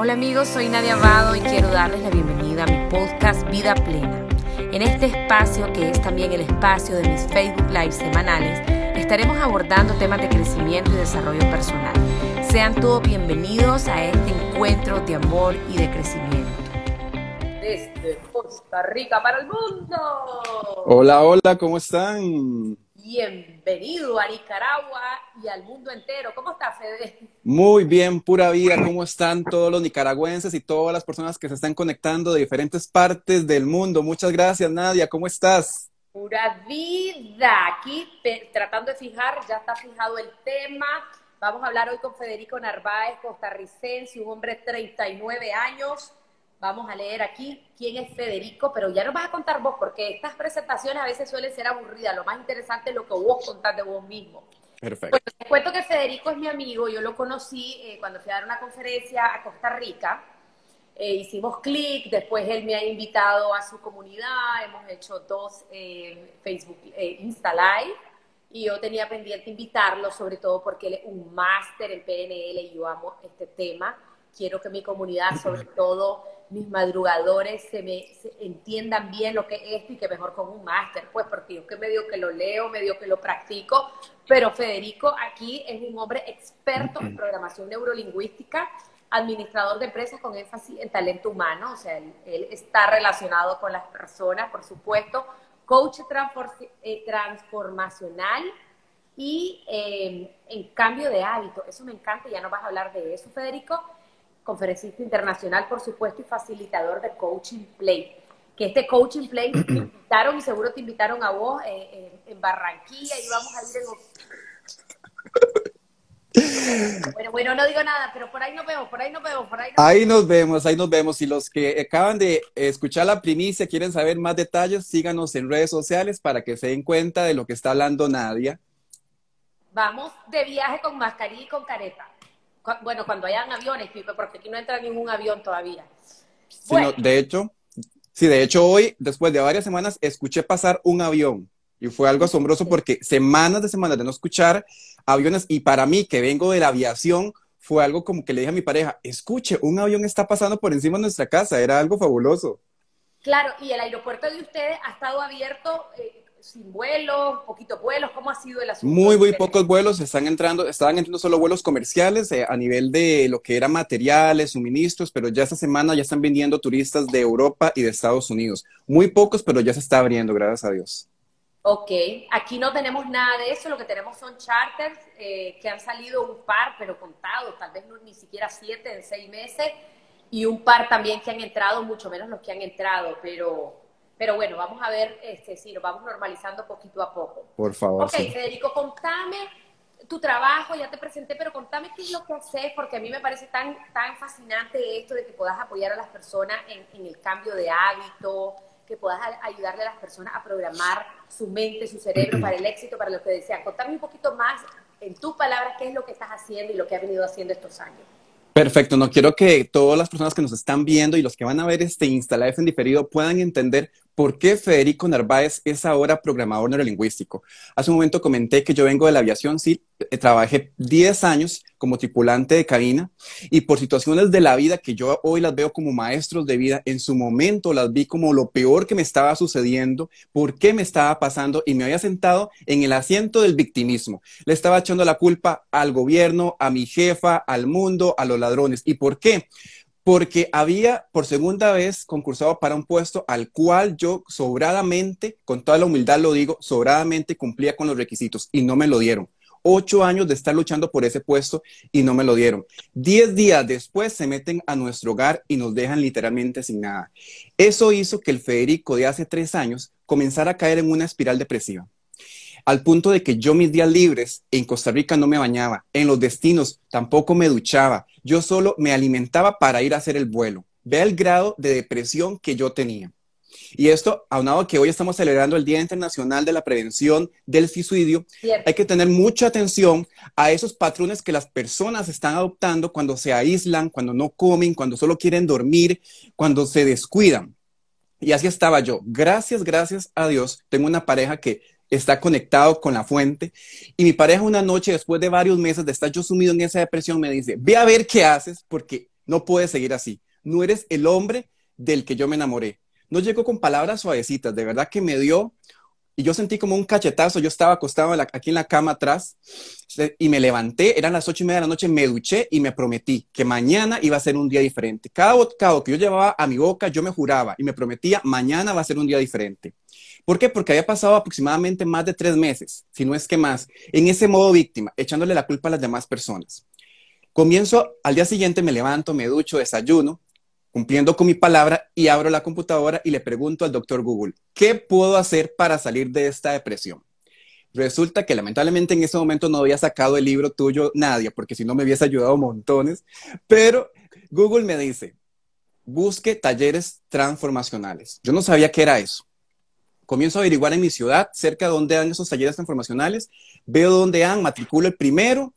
Hola amigos, soy Nadia Abado y quiero darles la bienvenida a mi podcast Vida Plena. En este espacio, que es también el espacio de mis Facebook Live semanales, estaremos abordando temas de crecimiento y desarrollo personal. Sean todos bienvenidos a este encuentro de amor y de crecimiento. Desde Costa Rica para el mundo. Hola, hola, ¿cómo están? Bienvenido a Nicaragua y al mundo entero. ¿Cómo está, Fede? Muy bien, pura vida. ¿Cómo están todos los nicaragüenses y todas las personas que se están conectando de diferentes partes del mundo? Muchas gracias, Nadia. ¿Cómo estás? Pura vida. Aquí tratando de fijar, ya está fijado el tema. Vamos a hablar hoy con Federico Narváez, costarricense, un hombre de 39 años Vamos a leer aquí quién es Federico, pero ya nos vas a contar vos, porque estas presentaciones a veces suelen ser aburridas. Lo más interesante es lo que vos contás de vos mismo. Perfecto. Pues te cuento que Federico es mi amigo. Yo lo conocí eh, cuando fui a dar una conferencia a Costa Rica. Eh, hicimos clic, después él me ha invitado a su comunidad, hemos hecho dos eh, Facebook, Insta Live, y yo tenía pendiente invitarlo, sobre todo porque él es un máster en PNL y yo amo este tema. Quiero que mi comunidad, sobre todo mis madrugadores se me entiendan bien lo que es esto y que mejor con un máster, pues porque yo que medio que lo leo, medio que lo practico, pero Federico aquí es un hombre experto en programación neurolingüística, administrador de empresas con énfasis en talento humano, o sea, él, está relacionado con las personas, por supuesto, coach eh, transformacional y eh, en cambio de hábito. Eso me encanta, ya no vas a hablar de eso, Federico conferencista internacional, por supuesto, y facilitador de Coaching Play. Que este Coaching Play te invitaron y seguro te invitaron a vos eh, eh, en Barranquilla y vamos a ir en... Bueno, bueno, no digo nada, pero por ahí nos vemos, por ahí nos vemos, por ahí nos Ahí nos vemos, ahí nos vemos. Y los que acaban de escuchar la primicia, quieren saber más detalles, síganos en redes sociales para que se den cuenta de lo que está hablando Nadia. Vamos de viaje con mascarilla y con careta bueno, cuando hayan aviones, porque aquí no entra ningún avión todavía. de hecho, sí, de hecho hoy, después de varias semanas, escuché pasar un avión y fue algo asombroso porque semanas de semanas de no escuchar aviones y para mí, que vengo de la aviación, fue algo como que le dije a mi pareja, escuche, un avión está pasando por encima de nuestra casa, era algo fabuloso. Claro, y el aeropuerto de ustedes ha estado abierto eh, sin vuelos, poquitos vuelos? ¿Cómo ha sido el asunto? Muy, muy pocos vuelos. Están entrando, estaban entrando solo vuelos comerciales eh, a nivel de lo que era materiales, suministros, pero ya esta semana ya están viniendo turistas de Europa y de Estados Unidos. Muy pocos, pero ya se está abriendo, gracias a Dios. Ok, aquí no tenemos nada de eso, lo que tenemos son charters eh, que han salido un par, pero contados, tal vez no, ni siquiera siete en seis meses, y un par también que han entrado, mucho menos los que han entrado, pero pero bueno, vamos a ver este, si lo vamos normalizando poquito a poco. Por favor. Ok, Federico, contame tu trabajo, ya te presenté, pero contame qué es lo que haces, porque a mí me parece tan, tan fascinante esto de que puedas apoyar a las personas en, en el cambio de hábito, que puedas ayudarle a las personas a programar su mente, su cerebro para el éxito, para lo que desean. Contame un poquito más, en tus palabras, qué es lo que estás haciendo y lo que has venido haciendo estos años. Perfecto, no quiero que todas las personas que nos están viendo y los que van a ver este Insta en diferido puedan entender ¿Por qué Federico Narváez es ahora programador neurolingüístico? Hace un momento comenté que yo vengo de la aviación, sí, trabajé 10 años como tripulante de cabina y por situaciones de la vida que yo hoy las veo como maestros de vida, en su momento las vi como lo peor que me estaba sucediendo, por qué me estaba pasando y me había sentado en el asiento del victimismo. Le estaba echando la culpa al gobierno, a mi jefa, al mundo, a los ladrones. ¿Y por qué? porque había por segunda vez concursado para un puesto al cual yo sobradamente, con toda la humildad lo digo, sobradamente cumplía con los requisitos y no me lo dieron. Ocho años de estar luchando por ese puesto y no me lo dieron. Diez días después se meten a nuestro hogar y nos dejan literalmente sin nada. Eso hizo que el Federico de hace tres años comenzara a caer en una espiral depresiva al punto de que yo mis días libres en Costa Rica no me bañaba, en los destinos tampoco me duchaba, yo solo me alimentaba para ir a hacer el vuelo. Vea el grado de depresión que yo tenía. Y esto, aunado que hoy estamos celebrando el Día Internacional de la Prevención del Suicidio, hay que tener mucha atención a esos patrones que las personas están adoptando cuando se aíslan, cuando no comen, cuando solo quieren dormir, cuando se descuidan. Y así estaba yo. Gracias, gracias a Dios, tengo una pareja que está conectado con la fuente. Y mi pareja una noche, después de varios meses de estar yo sumido en esa depresión, me dice, ve a ver qué haces, porque no puedes seguir así. No eres el hombre del que yo me enamoré. No llegó con palabras suavecitas, de verdad que me dio y yo sentí como un cachetazo, yo estaba acostado aquí en la cama atrás y me levanté, eran las ocho y media de la noche, me duché y me prometí que mañana iba a ser un día diferente. Cada bocado que yo llevaba a mi boca, yo me juraba y me prometía, mañana va a ser un día diferente. ¿Por qué? Porque había pasado aproximadamente más de tres meses, si no es que más, en ese modo víctima, echándole la culpa a las demás personas. Comienzo, al día siguiente me levanto, me ducho, desayuno cumpliendo con mi palabra y abro la computadora y le pregunto al doctor Google, ¿qué puedo hacer para salir de esta depresión? Resulta que lamentablemente en ese momento no había sacado el libro tuyo, Nadia, porque si no me hubiese ayudado montones, pero Google me dice, busque talleres transformacionales. Yo no sabía qué era eso. Comienzo a averiguar en mi ciudad, cerca de donde dan esos talleres transformacionales, veo dónde han, matriculo el primero,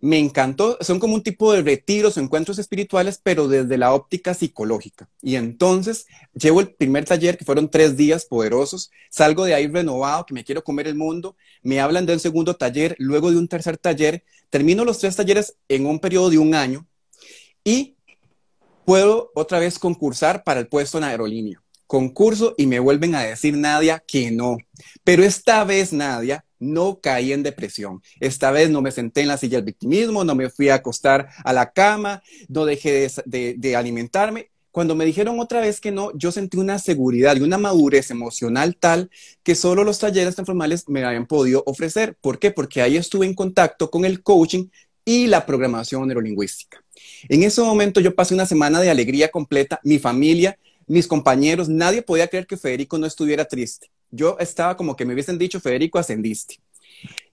me encantó, son como un tipo de retiros o encuentros espirituales, pero desde la óptica psicológica. Y entonces llevo el primer taller, que fueron tres días poderosos, salgo de ahí renovado, que me quiero comer el mundo, me hablan del segundo taller, luego de un tercer taller, termino los tres talleres en un periodo de un año y puedo otra vez concursar para el puesto en aerolínea. Concurso y me vuelven a decir Nadia que no. Pero esta vez, Nadia, no caí en depresión. Esta vez no me senté en la silla del victimismo, no me fui a acostar a la cama, no dejé de, alimentarme. Cuando me dijeron otra vez que no, yo sentí una seguridad y una madurez emocional tal que solo los talleres transformales me habían podido ofrecer. ¿Por qué? Porque ahí estuve en contacto con el coaching y la programación neurolingüística. En ese momento yo pasé una semana de alegría completa, mi familia, mis compañeros, nadie podía creer que Federico no estuviera triste yo estaba como que me hubiesen dicho, Federico, ascendiste.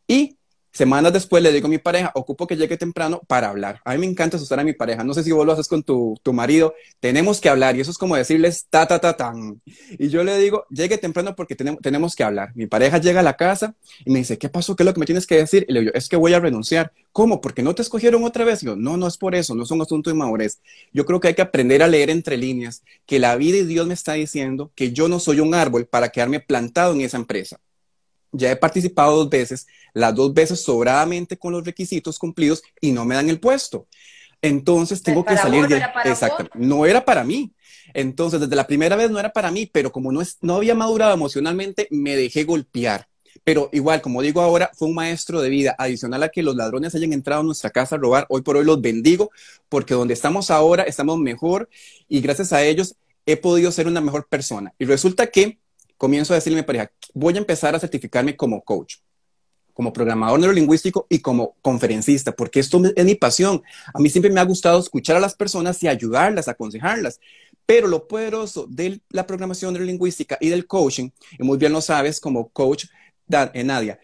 Y semanas después le digo a mi pareja, ocupo que llegue temprano para hablar. A mí me encanta asustar a mi pareja. No sé si vos lo haces con tu, tu marido. Tenemos que hablar. Y eso es como decirles ta, ta, ta, tan. Y yo le digo, llegue temprano porque tenemos, tenemos que hablar. Mi pareja llega a la casa y me dice, ¿qué pasó? ¿Qué es lo que me tienes que decir? Y le digo, es que voy a renunciar. ¿Cómo? ¿Porque no te escogieron otra vez? Y yo, no, no es por eso. No es un asunto de madurez. Yo creo que hay que aprender a leer entre líneas que la vida y Dios me está diciendo que yo no soy un árbol para quedarme plantado en esa empresa ya he participado dos veces, las dos veces sobradamente con los requisitos cumplidos y no me dan el puesto. Entonces tengo que salir de... Exacto. No era para mí. Entonces, desde la primera vez no era para mí, pero como no, es, no había madurado emocionalmente, me dejé golpear. Pero igual, como digo ahora, fue un maestro de vida, adicional a que los ladrones hayan entrado a nuestra casa a robar. Hoy por hoy los bendigo, porque donde estamos ahora estamos mejor y gracias a ellos he podido ser una mejor persona. Y resulta que comienzo a decirle a mi pareja, voy a empezar a certificarme como coach, como programador neurolingüístico y como conferencista, porque esto es mi pasión. A mí siempre me ha gustado escuchar a las personas y ayudarlas, aconsejarlas. Pero lo poderoso de la programación neurolingüística y del coaching, y muy bien lo sabes como coach, eh, Nadia,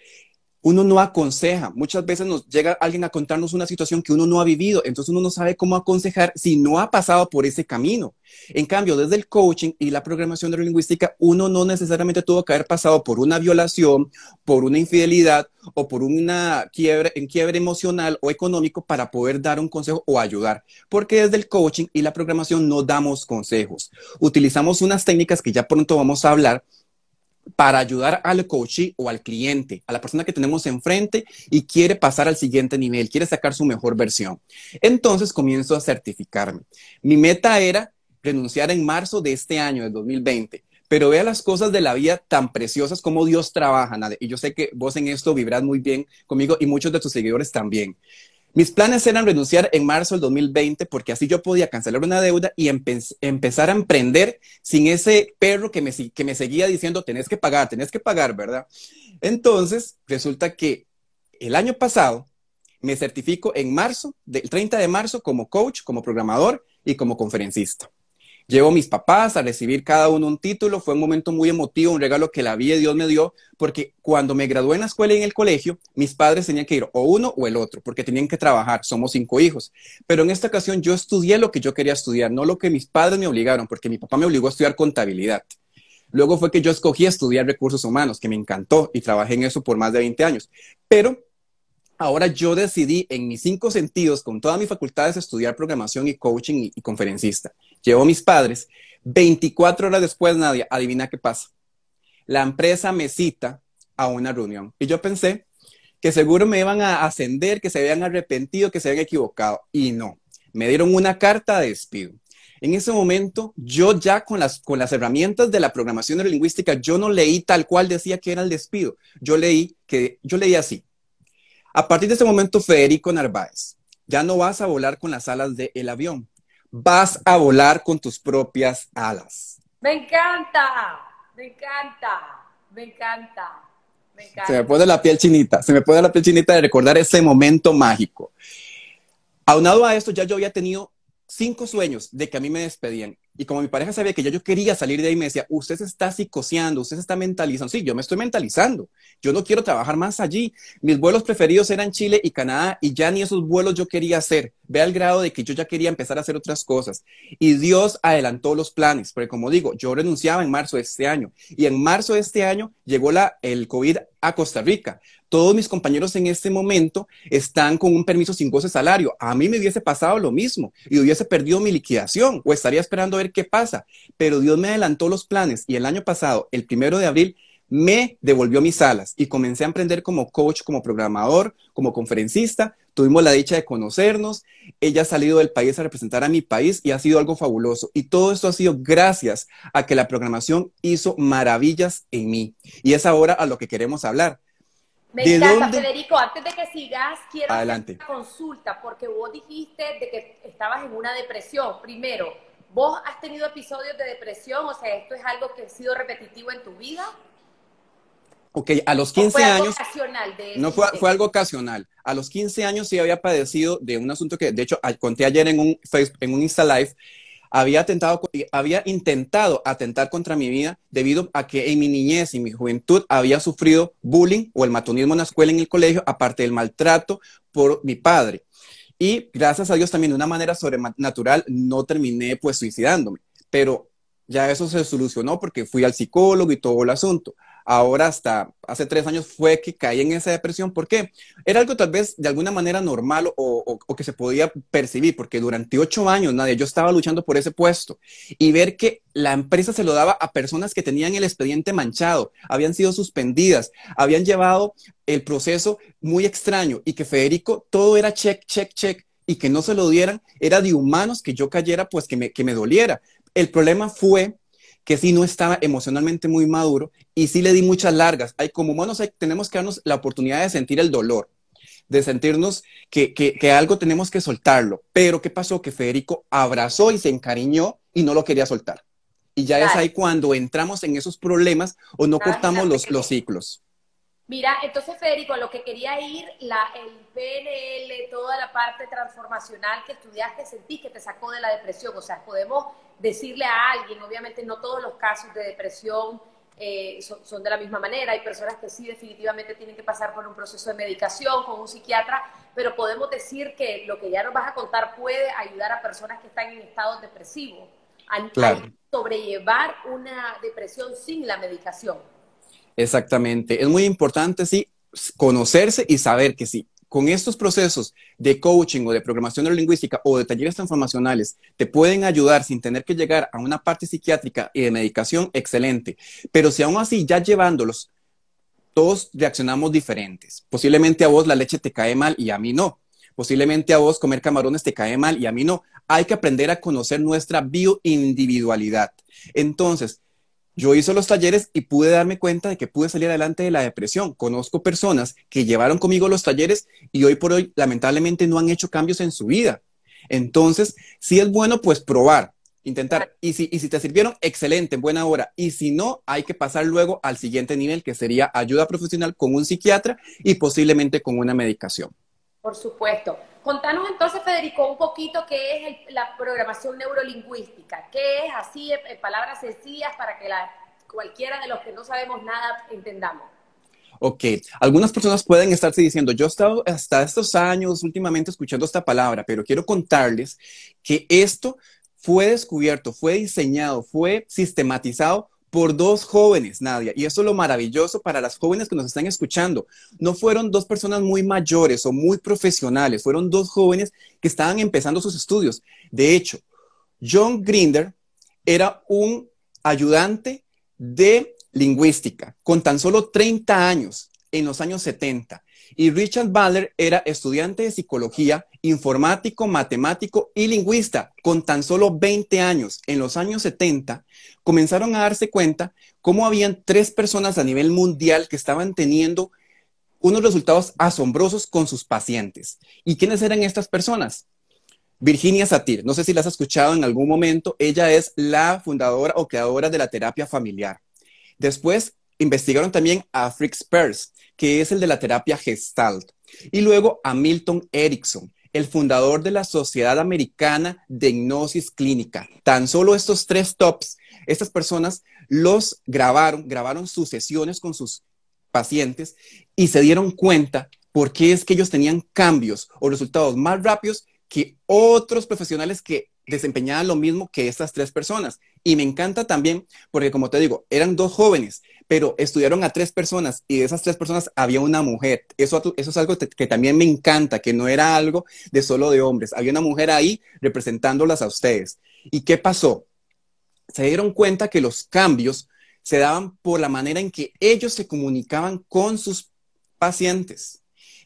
uno no aconseja. Muchas veces nos llega alguien a contarnos una situación que uno no ha vivido, entonces uno no sabe cómo aconsejar si no ha pasado por ese camino. En cambio, desde el coaching y la programación neurolingüística, uno no necesariamente tuvo que haber pasado por una violación, por una infidelidad o por una quiebre, en quiebre emocional o económico para poder dar un consejo o ayudar. Porque desde el coaching y la programación no damos consejos. Utilizamos unas técnicas que ya pronto vamos a hablar para ayudar al coach o al cliente, a la persona que tenemos enfrente y quiere pasar al siguiente nivel, quiere sacar su mejor versión. Entonces comienzo a certificarme. Mi meta era renunciar en marzo de este año, de 2020. Pero vea las cosas de la vida tan preciosas como Dios trabaja, Y yo sé que vos en esto vibrás muy bien conmigo y muchos de tus seguidores también. Mis planes eran renunciar en marzo del 2020 porque así yo podía cancelar una deuda y empezar a emprender sin ese perro que me, que me seguía diciendo, tenés que pagar, tenés que pagar, ¿verdad? Entonces, resulta que el año pasado me certifico en marzo, del 30 de marzo, como coach, como programador y como conferencista. Llevo a mis papás a recibir cada uno un título. Fue un momento muy emotivo, un regalo que la vida de Dios me dio, porque cuando me gradué en la escuela y en el colegio, mis padres tenían que ir o uno o el otro, porque tenían que trabajar. Somos cinco hijos. Pero en esta ocasión yo estudié lo que yo quería estudiar, no lo que mis padres me obligaron, porque mi papá me obligó a estudiar contabilidad. Luego fue que yo escogí estudiar recursos humanos, que me encantó y trabajé en eso por más de 20 años. Pero ahora yo decidí en mis cinco sentidos, con todas mis facultades, estudiar programación y coaching y, conferencista. Llevo a mis padres. 24 horas después, Nadia, adivina qué pasa. La empresa me cita a una reunión. Y yo pensé que seguro me iban a ascender, que se habían arrepentido, que se habían equivocado. Y no. me dieron una carta de despido. En ese momento, yo ya con las, con las herramientas de la programación neurolingüística, yo no leí tal cual decía que era el despido. Yo leí que, yo leí así. A partir de ese momento, Federico Narváez, ya no vas a volar con las alas del avión, vas a volar con tus propias alas. Me encanta, me encanta, me encanta. Me encanta. Se me pone la piel chinita, se me pone la piel chinita de recordar ese momento mágico. Aunado a esto, ya yo había tenido cinco sueños de que a mí me despedían. Y como mi pareja sabía que ya yo quería salir de ahí, me decía, usted se está psicoseando, usted se está mentalizando. Sí, yo me estoy mentalizando. Yo no quiero trabajar más allí. Mis vuelos preferidos eran Chile y Canadá y ya ni esos vuelos yo quería hacer. Ve al grado de que yo ya quería empezar a hacer otras cosas. Y Dios adelantó los planes, porque como digo, yo renunciaba en marzo de este año y en marzo de este año llegó la, el COVID a Costa Rica todos mis compañeros en este momento están con un permiso sin goce salario. A mí me hubiese pasado lo mismo y hubiese perdido mi liquidación o estaría esperando a ver qué pasa. Pero Dios me adelantó los planes y el año pasado, el primero de abril, me devolvió mis alas y comencé a emprender como coach, como programador, como conferencista. Tuvimos la dicha de conocernos. Ella ha salido del país a representar a mi país y ha sido algo fabuloso. Y todo esto ha sido gracias a que la programación hizo maravillas en mí. Y es ahora a lo que queremos hablar me encanta, Federico. Antes de que sigas, quiero Adelante. hacer una consulta, porque vos dijiste de que estabas en una depresión. Primero, ¿vos has tenido episodios de depresión? O sea, ¿esto es algo que ha sido repetitivo en tu vida? Ok, a los 15 fue años. De no fue, fue, algo ocasional. A los 15 años sí había padecido de un asunto que, de hecho, conté ayer en un, Facebook, en un Insta Live, había, atentado, había intentado atentar contra mi vida debido a que en mi niñez y mi juventud había sufrido bullying o el matonismo en la escuela, en el colegio, aparte del maltrato por mi padre. Y gracias a Dios también de una manera sobrenatural no terminé pues suicidándome, pero ya eso se solucionó porque fui al psicólogo y todo el asunto ahora hasta hace tres años fue que caí en esa depresión. ¿Por qué? Era algo tal vez de alguna manera normal o, que se podía percibir, porque durante ocho años, nadie, yo estaba luchando por ese puesto y ver que la empresa se lo daba a personas que tenían el expediente manchado, habían sido suspendidas, habían llevado el proceso muy extraño y que Federico todo era check, check, check y que no se lo dieran, era de humanos que yo cayera, pues que me, que me doliera. El problema fue que sí no estaba emocionalmente muy maduro y sí le di muchas largas. Hay como humanos tenemos que darnos la oportunidad de sentir el dolor, de sentirnos que, que, algo tenemos que soltarlo. Pero ¿qué pasó? Que Federico abrazó y se encariñó y no lo quería soltar. Y ya es ahí cuando entramos en esos problemas o no cortamos los, los ciclos. Mira, entonces Federico, a lo que quería ir, la, el PNL, toda la parte transformacional que estudiaste, sentí que te sacó de la depresión. O sea, podemos decirle a alguien, obviamente no todos los casos de depresión eh, son, de la misma manera, hay personas que sí definitivamente tienen que pasar por un proceso de medicación con un psiquiatra, pero podemos decir que lo que ya nos vas a contar puede ayudar a personas que están en estado depresivo a sobrellevar una depresión sin la medicación. Exactamente. Es muy importante, sí, conocerse y saber que sí, con estos procesos de coaching o de programación neurolingüística o de talleres transformacionales te pueden ayudar sin tener que llegar a una parte psiquiátrica y de medicación, excelente. Pero si aún así ya llevándolos, todos reaccionamos diferentes. Posiblemente a vos la leche te cae mal y a mí no. Posiblemente a vos comer camarones te cae mal y a mí no. Hay que aprender a conocer nuestra bioindividualidad. Entonces, yo hice los talleres y pude darme cuenta de que pude salir adelante de la depresión. Conozco personas que llevaron conmigo los talleres y hoy por hoy lamentablemente no han hecho cambios en su vida. Entonces, si es bueno, pues probar, intentar. Y si, y si te sirvieron, excelente, en buena hora. Y si no, hay que pasar luego al siguiente nivel, que sería ayuda profesional con un psiquiatra y posiblemente con una medicación. Por supuesto. Contanos entonces, Federico, un poquito qué es la programación neurolingüística. ¿Qué es así, en palabras sencillas, para que la, cualquiera de los que no sabemos nada entendamos? Ok, algunas personas pueden estarse diciendo, yo he estado hasta estos años últimamente escuchando esta palabra, pero quiero contarles que esto fue descubierto, fue diseñado, fue sistematizado por dos jóvenes, Nadia. Y eso es lo maravilloso para las jóvenes que nos están escuchando. No fueron dos personas muy mayores o muy profesionales, fueron dos jóvenes que estaban empezando sus estudios. De hecho, John Grinder era un ayudante de lingüística con tan solo 30 años en los años 70. Y Richard Baller era estudiante de psicología, informático, matemático y lingüista, con tan solo 20 años. En los años 70 comenzaron a darse cuenta cómo habían tres personas a nivel mundial que estaban teniendo unos resultados asombrosos con sus pacientes. ¿Y quiénes eran estas personas? Virginia Satir, no sé si la has escuchado en algún momento, ella es la fundadora o creadora de la terapia familiar. Después investigaron también a Fritz Perls, que es el de la terapia Gestalt, y luego a Milton Erickson, el fundador de la Sociedad Americana de Hipnosis Clínica. Tan solo estos tres tops, estas personas los grabaron, grabaron sus sesiones con sus pacientes y se dieron cuenta por qué es que ellos tenían cambios o resultados más rápidos que otros profesionales que desempeñaban lo mismo que estas tres personas. Y me encanta también porque, como te digo, eran dos jóvenes, pero estudiaron a tres personas y de esas tres personas había una mujer. Eso, eso es algo que también me encanta, que no era algo de solo de hombres. Había una mujer ahí representándolas a ustedes. ¿Y qué pasó? Se dieron cuenta que los cambios se daban por la manera en que ellos se comunicaban con sus pacientes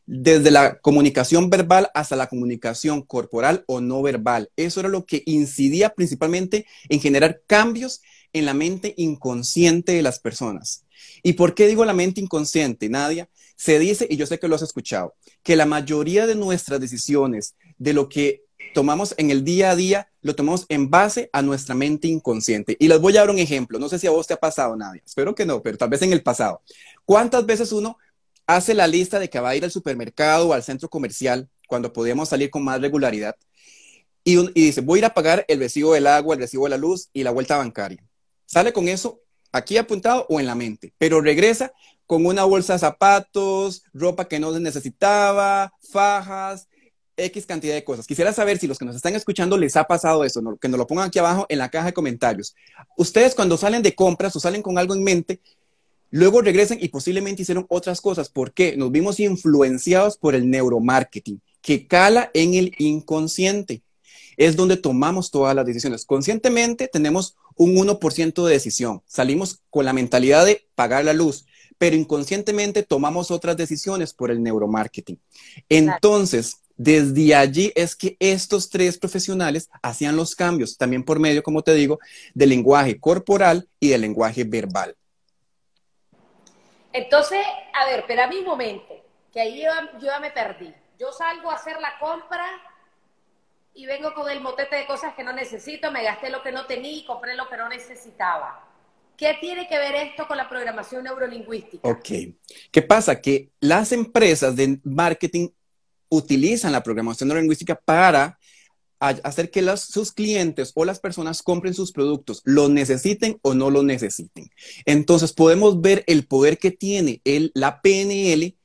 desde la comunicación verbal hasta la comunicación corporal o no verbal. Eso era lo que incidía principalmente en generar cambios en la mente inconsciente de las personas. ¿Y por qué digo la mente inconsciente, Nadia? Se dice, y yo sé que lo has escuchado, que la mayoría de nuestras decisiones, de lo que tomamos en el día a día, lo tomamos en base a nuestra mente inconsciente. Y les voy a dar un ejemplo. No sé si a vos te ha pasado, Nadia. Espero que no, pero tal vez en el pasado. ¿Cuántas veces uno hace la lista de que va a ir al supermercado o al centro comercial cuando podemos salir con más regularidad y, dice, voy a ir a pagar el recibo del agua, el recibo de la luz y la vuelta bancaria. Sale con eso aquí apuntado o en la mente, pero regresa con una bolsa de zapatos, ropa que no necesitaba, fajas, X cantidad de cosas. Quisiera saber si los que nos están escuchando les ha pasado eso, que nos lo pongan aquí abajo en la caja de comentarios. Ustedes cuando salen de compras o salen con algo en mente, Luego regresan y posiblemente hicieron otras cosas. ¿Por qué? Nos vimos influenciados por el neuromarketing, que cala en el inconsciente. Es donde tomamos todas las decisiones. Conscientemente tenemos un 1% de decisión. Salimos con la mentalidad de pagar la luz, pero inconscientemente tomamos otras decisiones por el neuromarketing. Entonces, desde allí es que estos tres profesionales hacían los cambios, también por medio, como te digo, del lenguaje corporal y del lenguaje verbal. Entonces, a ver, pero a mi momento, que ahí yo, ya me perdí. Yo salgo a hacer la compra y vengo con el motete de cosas que no necesito, me gasté lo que no tenía y compré lo que no necesitaba. ¿Qué tiene que ver esto con la programación neurolingüística? Ok. ¿Qué pasa? Que las empresas de marketing utilizan la programación neurolingüística para hacer que sus clientes o las personas compren sus productos, lo necesiten o no lo necesiten. Entonces podemos ver el poder que tiene el, la PNL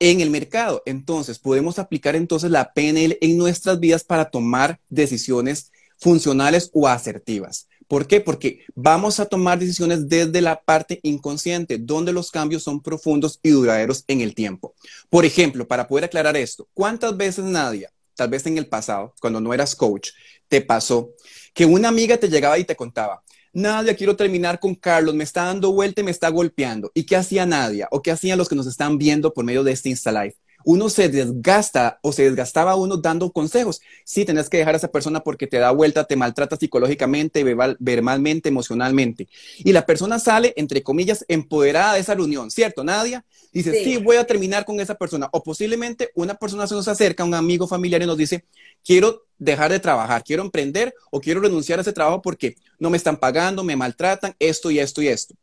en el mercado. Entonces podemos aplicar entonces la PNL en nuestras vidas para tomar decisiones funcionales o asertivas. ¿Por qué? Porque vamos a tomar decisiones desde la parte inconsciente, donde los cambios son profundos y duraderos en el tiempo. Por ejemplo, para poder aclarar esto, ¿cuántas veces, Nadia, tal vez en el pasado, cuando no eras coach, te pasó que una amiga te llegaba y te contaba, Nadia, quiero terminar con Carlos, me está dando vuelta y me está golpeando. ¿Y qué hacía Nadia? ¿O qué hacían los que nos están viendo por medio de este Insta Live? Uno se desgasta o se desgastaba uno dando consejos. Sí, tenés que dejar a esa persona porque te da vuelta, te maltrata psicológicamente, verbalmente, emocionalmente. Y la persona sale, entre comillas, empoderada de esa reunión, ¿cierto, Nadia? Dice, sí. voy a terminar con esa persona. O posiblemente una persona se nos acerca, un amigo familiar y nos dice, quiero dejar de trabajar, quiero emprender o quiero renunciar a ese trabajo porque no me están pagando, me maltratan, esto y esto y esto.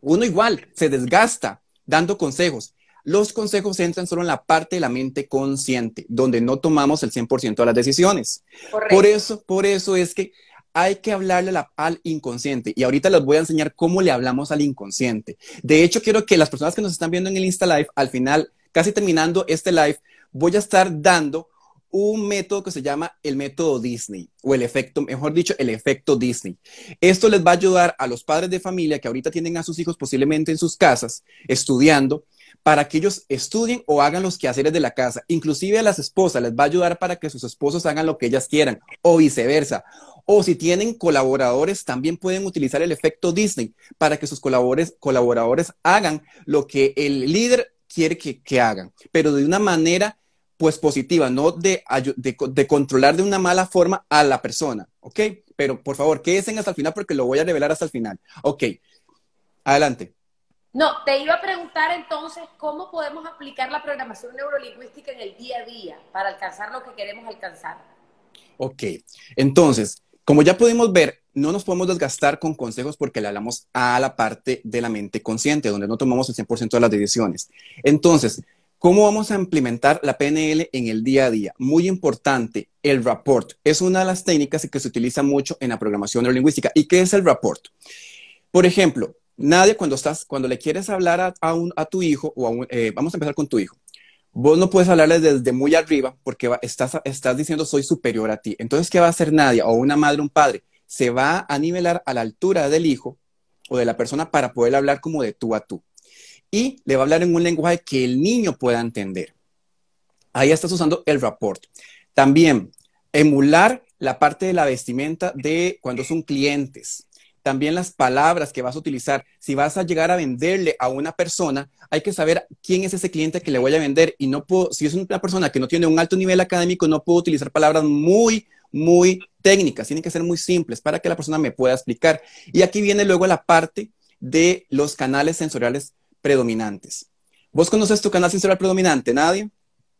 Uno igual se desgasta dando consejos. Los consejos entran solo en la parte de la mente consciente, donde no tomamos el 100% de las decisiones. Por eso, por eso es que hay que hablarle al inconsciente. Y ahorita les voy a enseñar cómo le hablamos al inconsciente. De hecho, quiero que las personas que nos están viendo en el Insta Live, al final, casi terminando este live, voy a estar dando un método que se llama el método Disney o el efecto, mejor dicho, el efecto Disney. Esto les va a ayudar a los padres de familia que ahorita tienen a sus hijos posiblemente en sus casas estudiando para que ellos estudien o hagan los quehaceres de la casa. Inclusive a las esposas les va a ayudar para que sus esposos hagan lo que ellas quieran o viceversa. O si tienen colaboradores, también pueden utilizar el efecto Disney para que sus colaboradores, hagan lo que el líder quiere que, hagan, pero de una manera pues positiva, no de, de, controlar de una mala forma a la persona, ¿ok? Pero por favor, quédense hasta el final porque lo voy a revelar hasta el final. Ok, adelante. No, te iba a preguntar entonces cómo podemos aplicar la programación neurolingüística en el día a día para alcanzar lo que queremos alcanzar. Ok, entonces, como ya pudimos ver, no nos podemos desgastar con consejos porque le hablamos a la parte de la mente consciente, donde no tomamos el 100% de las decisiones. Entonces, ¿Cómo vamos a implementar la PNL en el día a día? Muy importante, el rapport. Es una de las técnicas que se utiliza mucho en la programación neurolingüística. ¿Y qué es el rapport? Por ejemplo, nadie cuando estás, cuando le quieres hablar a, tu hijo, o eh, vamos a empezar con tu hijo, vos no puedes hablarle desde muy arriba porque estás, estás diciendo soy superior a ti. Entonces, ¿qué va a hacer nadie? O una madre, un padre, se va a nivelar a la altura del hijo o de la persona para poder hablar como de tú a tú y le va a hablar en un lenguaje que el niño pueda entender. Ahí estás usando el rapport. También emular la parte de la vestimenta de cuando son clientes. También las palabras que vas a utilizar. Si vas a llegar a venderle a una persona, hay que saber quién es ese cliente que le voy a vender. Y no puedo, si es una persona que no tiene un alto nivel académico, no puedo utilizar palabras muy, muy técnicas. Tienen que ser muy simples para que la persona me pueda explicar. Y aquí viene luego la parte de los canales sensoriales predominantes. ¿Vos conoces tu canal sensorial predominante, Nadie?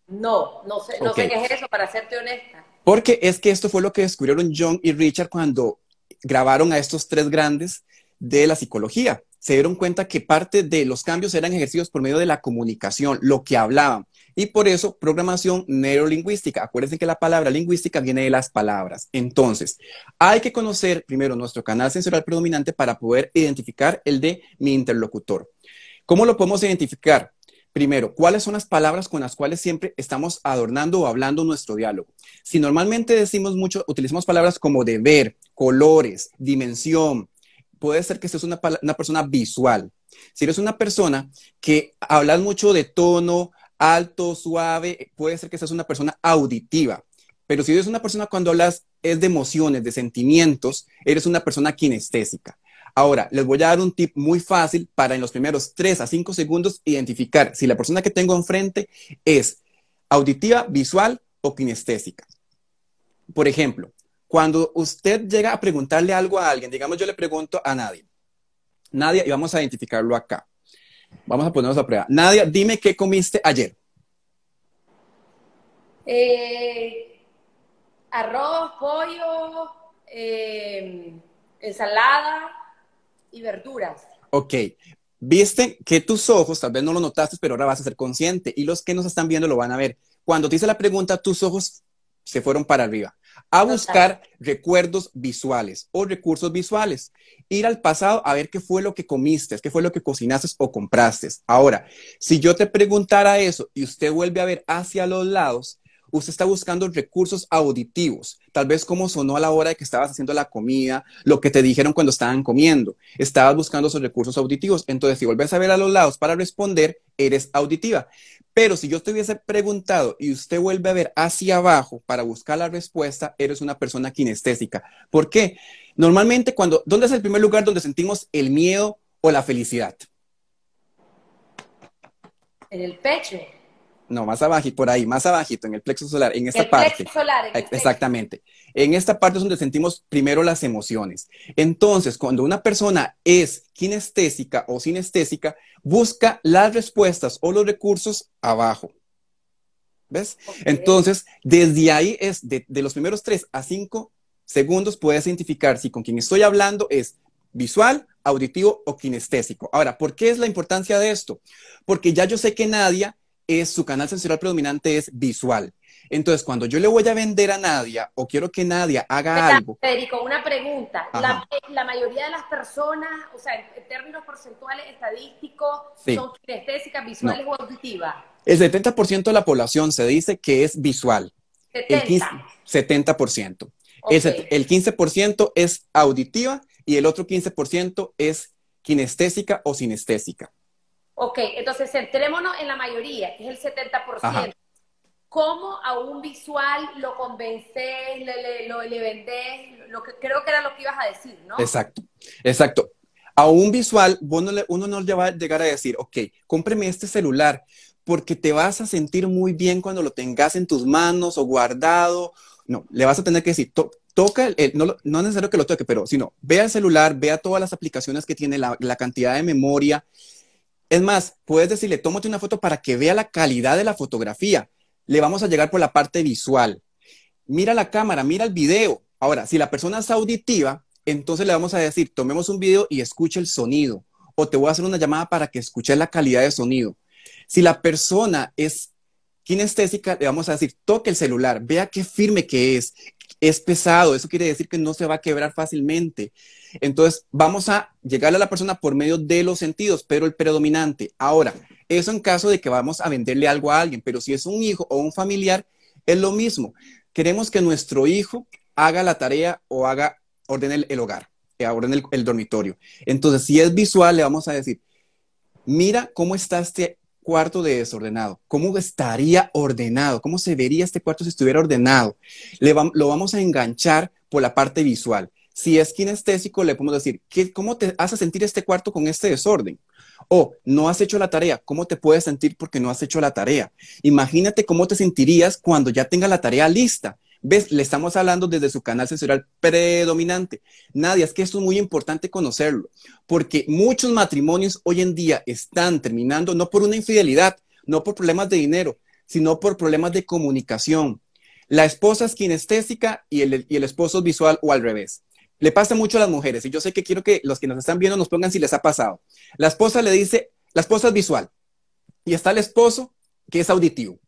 No, no sé, no sé qué es eso, para serte honesta. Porque es que esto fue lo que descubrieron John y Richard cuando grabaron a estos tres grandes de la psicología. Se dieron cuenta que parte de los cambios eran ejercidos por medio de la comunicación, lo que hablaban. Y por eso, programación neurolingüística. Acuérdense que la palabra lingüística viene de las palabras. Entonces, hay que conocer primero nuestro canal sensorial predominante para poder identificar el de mi interlocutor. ¿Cómo lo podemos identificar? Primero, ¿cuáles son las palabras con las cuales siempre estamos adornando o hablando nuestro diálogo? Si normalmente decimos mucho, utilizamos palabras como deber, colores, dimensión, puede ser que seas una, una persona visual. Si eres una persona que hablas mucho de tono alto, suave, puede ser que seas una persona auditiva. Pero si eres una persona cuando hablas es de emociones, de sentimientos, eres una persona kinestésica. Ahora, les voy a dar un tip muy fácil para en los primeros 3 a 5 segundos identificar si la persona que tengo enfrente es auditiva, visual o kinestésica. Por ejemplo, cuando usted llega a preguntarle algo a alguien, digamos yo le pregunto a nadie, Nadia, y vamos a identificarlo acá. Vamos a ponernos a prueba. Nadia, dime qué comiste ayer. Eh, arroz, pollo, eh, ensalada y verduras. Ok. Viste que tus ojos, tal vez no lo notaste, pero ahora vas a ser consciente y los que nos están viendo lo van a ver. Cuando te hice la pregunta, tus ojos se fueron para arriba a buscar recuerdos visuales o recursos visuales. Ir al pasado a ver qué fue lo que comiste, qué fue lo que cocinaste o compraste. Ahora, si yo te preguntara eso y usted vuelve a ver hacia los lados, usted está buscando recursos auditivos, tal vez cómo sonó a la hora de que estabas haciendo la comida, lo que te dijeron cuando estaban comiendo. Estabas buscando esos recursos auditivos. Entonces, si vuelves a ver a los lados para responder, eres auditiva. Pero si yo te hubiese preguntado y usted vuelve a ver hacia abajo para buscar la respuesta, eres una persona kinestésica. ¿Por qué? Normalmente cuando, ¿dónde es el primer lugar donde sentimos el miedo o la felicidad? En el pecho. No, más abajito, por ahí, más abajito, en el plexo solar, en esta parte. Plexo solar, en Exactamente. En esta parte es donde sentimos primero las emociones. Entonces, cuando una persona es kinestésica o sinestésica, busca las respuestas o los recursos abajo. ¿Ves? Entonces, desde ahí es, de, de los primeros tres a cinco segundos, puedes identificar si con quien estoy hablando es visual, auditivo o kinestésico. Ahora, ¿por qué es la importancia de esto? Porque ya yo sé que Nadia es su canal sensorial predominante es visual. Entonces, cuando yo le voy a vender a Nadia o quiero que Nadia haga algo. Federico, una pregunta. La, mayoría de las personas, o sea, en términos porcentuales estadísticos, son kinestésicas, visuales o auditivas. El 70% de la población se dice que es visual. 70%. El 70%. El, 15% es auditiva y el otro 15% es kinestésica o sinestésica. Ok, entonces centrémonos en la mayoría, que es el 70%. ¿Cómo a un visual lo convences, le, lo, le vendés? Lo que, creo que era lo que ibas a decir, ¿no? Exacto, exacto. A un visual, uno, uno no le va a llegar a decir, ok, cómpreme este celular, porque te vas a sentir muy bien cuando lo tengas en tus manos o guardado. No, le vas a tener que decir, toca, el, no, no es necesario que lo toque, pero sino vea el celular, vea todas las aplicaciones que tiene, la, la cantidad de memoria. Es más, puedes decirle, tómate una foto para que vea la calidad de la fotografía. Le vamos a llegar por la parte visual. Mira la cámara, mira el video. Ahora, si la persona es auditiva, entonces le vamos a decir, tomemos un video y escuche el sonido. O te voy a hacer una llamada para que escuche la calidad de sonido. Si la persona es kinestésica, le vamos a decir, toque el celular, vea qué firme que es, es pesado, eso quiere decir que no se va a quebrar fácilmente. Entonces, vamos a llegarle a la persona por medio de los sentidos, pero el predominante. Ahora, eso en caso de que vamos a venderle algo a alguien, pero si es un hijo o un familiar, es lo mismo. Queremos que nuestro hijo haga la tarea o haga, ordene el, hogar, que ordene el dormitorio. Entonces, si es visual, le vamos a decir, mira cómo está este cuarto de desordenado? ¿Cómo estaría ordenado? ¿Cómo se vería este cuarto si estuviera ordenado? Lo vamos a enganchar por la parte visual. Si es kinestésico, le podemos decir, ¿qué, ¿cómo te hace sentir este cuarto con este desorden? O no has hecho la tarea, ¿cómo te puedes sentir porque no has hecho la tarea? Imagínate cómo te sentirías cuando ya tenga la tarea lista. ¿Ves? Le estamos hablando desde su canal sensorial predominante. Nadia, es que esto es muy importante conocerlo, porque muchos matrimonios hoy en día están terminando no por una infidelidad, no por problemas de dinero, sino por problemas de comunicación. La esposa es kinestésica y el, y el esposo es visual o al revés. Le pasa mucho a las mujeres y yo sé que quiero que los que nos están viendo nos pongan si les ha pasado. La esposa le dice, la esposa es visual y está el esposo que es auditivo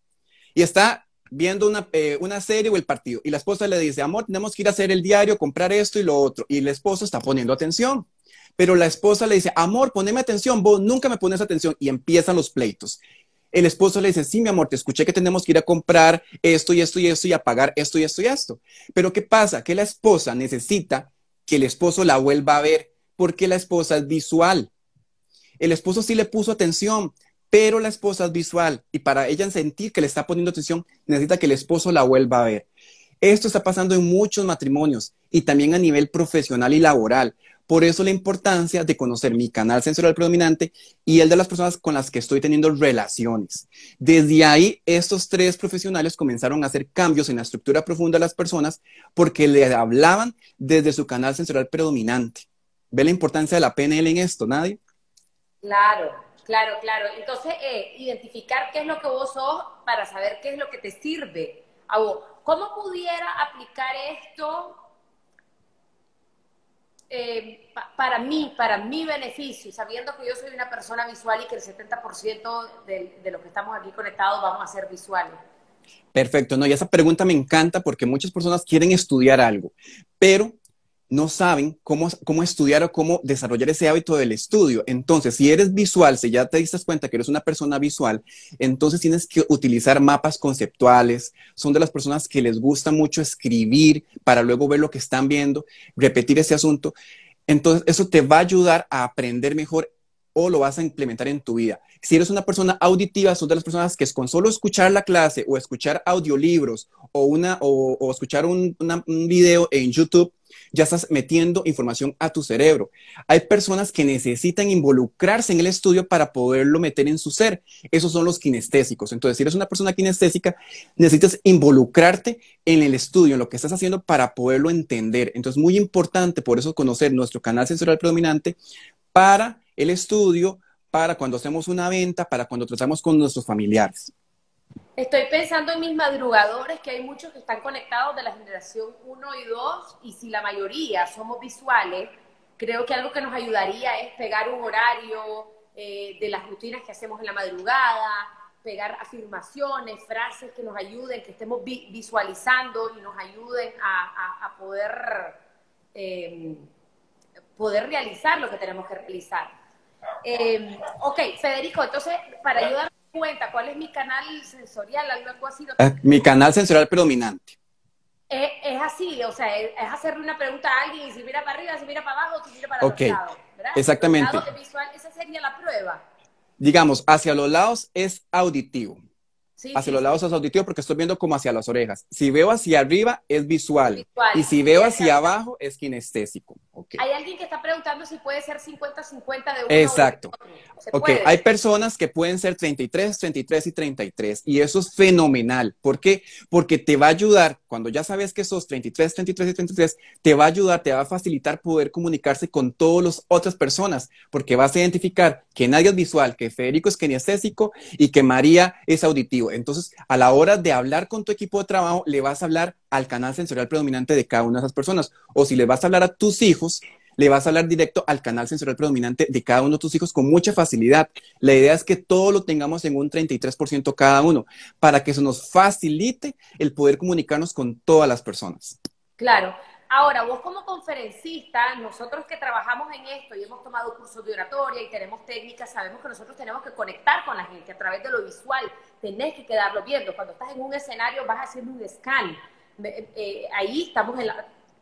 y está viendo eh, una, serie o el partido y la esposa le dice, amor, tenemos que ir a hacer el diario, comprar esto y lo otro. Y el esposo está poniendo atención. Pero la esposa le dice, amor, poneme atención, vos nunca me pones atención. Y empiezan los pleitos. El esposo le dice, sí, mi amor, te escuché que tenemos que ir a comprar esto y esto y esto y a pagar esto y esto y esto. Pero ¿qué pasa? Que la esposa necesita que el esposo la vuelva a ver porque la esposa es visual. El esposo sí le puso atención, pero la esposa es visual y para ella sentir que le está poniendo atención, necesita que el esposo la vuelva a ver. Esto está pasando en muchos matrimonios y también a nivel profesional y laboral. Por eso la importancia de conocer mi canal sensorial predominante y el de las personas con las que estoy teniendo relaciones. Desde ahí, estos tres profesionales comenzaron a hacer cambios en la estructura profunda de las personas porque le hablaban desde su canal sensorial predominante. ¿Ve la importancia de la PNL en esto, Nadie? Claro, Claro, claro. Entonces, eh, identificar qué es lo que vos sos para saber qué es lo que te sirve a vos. ¿Cómo pudiera aplicar esto eh, para mí, para mi beneficio, sabiendo que yo soy una persona visual y que el 70% de, de los que estamos aquí conectados vamos a ser visuales? Perfecto, no, y esa pregunta me encanta porque muchas personas quieren estudiar algo, pero no saben cómo, cómo estudiar o cómo desarrollar ese hábito del estudio. Entonces, si eres visual, si ya te diste cuenta que eres una persona visual, entonces tienes que utilizar mapas conceptuales. Son de las personas que les gusta mucho escribir para luego ver lo que están viendo, repetir ese asunto. Entonces, eso te va a ayudar a aprender mejor o lo vas a implementar en tu vida. Si eres una persona auditiva, son de las personas que es con solo escuchar la clase o escuchar audiolibros o, una, o, escuchar un, video en YouTube, ya estás metiendo información a tu cerebro. Hay personas que necesitan involucrarse en el estudio para poderlo meter en su ser. Esos son los kinestésicos. Entonces, si eres una persona kinestésica, necesitas involucrarte en el estudio, en lo que estás haciendo para poderlo entender. Entonces, muy importante por eso conocer nuestro canal sensorial predominante para el estudio, para cuando hacemos una venta, para cuando tratamos con nuestros familiares. Estoy pensando en mis madrugadores, que hay muchos que están conectados de la generación 1 y 2, y si la mayoría somos visuales, creo que algo que nos ayudaría es pegar un horario eh, de las rutinas que hacemos en la madrugada, pegar afirmaciones, frases que nos ayuden, que estemos visualizando y nos ayuden a, poder, eh, poder realizar lo que tenemos que realizar. Eh, ok, Federico, entonces, para ayudar cuenta cuál es mi canal sensorial, algo así. Ah, mi canal sensorial predominante. Es, así, o sea, es, hacerle una pregunta a alguien y si mira para arriba, si mira para abajo, si mira para okay. los lados. Exactamente. esa sería la prueba. Digamos, hacia los lados es auditivo. Hacia los lados auditivo porque estoy viendo como hacia las orejas. Si veo hacia arriba es visual. y si veo hacia abajo es kinestésico. Hay alguien que está preguntando si puede ser 50-50 de uno Exacto. O ok, hay personas que pueden ser 33, 33 y 33 y eso es fenomenal. ¿Por qué? Porque te va a ayudar, cuando ya sabes que sos 33, 33 y 33, te va a ayudar, te va a facilitar poder comunicarse con todas las otras personas, porque vas a identificar que nadie es visual, que Federico es kinestésico y que María es auditivo. Entonces, a la hora de hablar con tu equipo de trabajo, le vas a hablar al canal sensorial predominante de cada una de esas personas. O si le vas a hablar a tus hijos, le vas a hablar directo al canal sensorial predominante de cada uno de tus hijos con mucha facilidad. La idea es que todo lo tengamos en un 33% cada uno, para que eso nos facilite el poder comunicarnos con todas las personas. Claro. Ahora, vos como conferencista, nosotros que trabajamos en esto y hemos tomado cursos de oratoria y tenemos técnicas, sabemos que nosotros tenemos que conectar con la gente a través de lo visual. Tenés que quedarlo viendo. Cuando estás en un escenario vas haciendo un scan eh, ahí estamos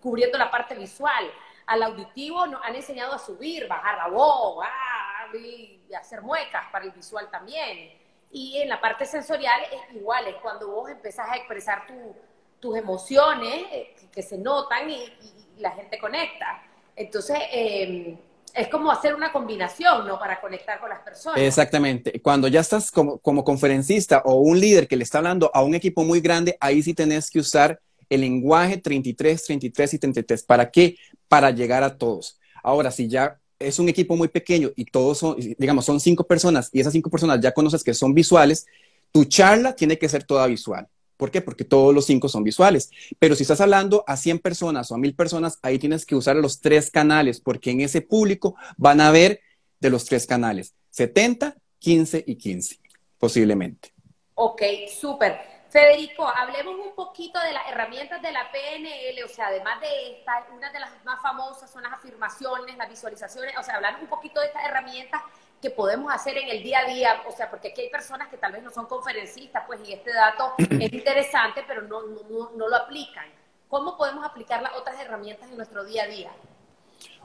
cubriendo la parte visual. Al auditivo nos han enseñado a subir, bajar la voz, ah, y, hacer muecas para el visual también. Y en la parte sensorial es igual, es cuando vos empezás a expresar tus emociones eh, que, se notan y, la gente conecta. Entonces, em, es como hacer una combinación, ¿no? Para conectar con las personas. Exactamente. Cuando ya estás como, como, conferencista o un líder que le está hablando a un equipo muy grande, ahí sí tenés que usar el lenguaje 33, 33 y 33. ¿Para qué? Para llegar a todos. Ahora, si ya es un equipo muy pequeño y todos son, digamos, son cinco personas y esas cinco personas ya conoces que son visuales, tu charla tiene que ser toda visual. ¿Por qué? Porque todos los cinco son visuales. Pero si estás hablando a 100 personas o a 1000 personas, ahí tienes que usar los tres canales, porque en ese público van a ver de los tres canales, 70, 15 y 15, posiblemente. Ok, súper. Federico, hablemos un poquito de las herramientas de la PNL, o sea, además de esta, una de las más famosas son las afirmaciones, las visualizaciones, o sea, hablar un poquito de estas herramientas que podemos hacer en el día a día, o sea, porque aquí hay personas que tal vez no son conferencistas, pues, y este dato es interesante, pero no, no, no lo aplican. ¿Cómo podemos aplicar las otras herramientas en nuestro día a día?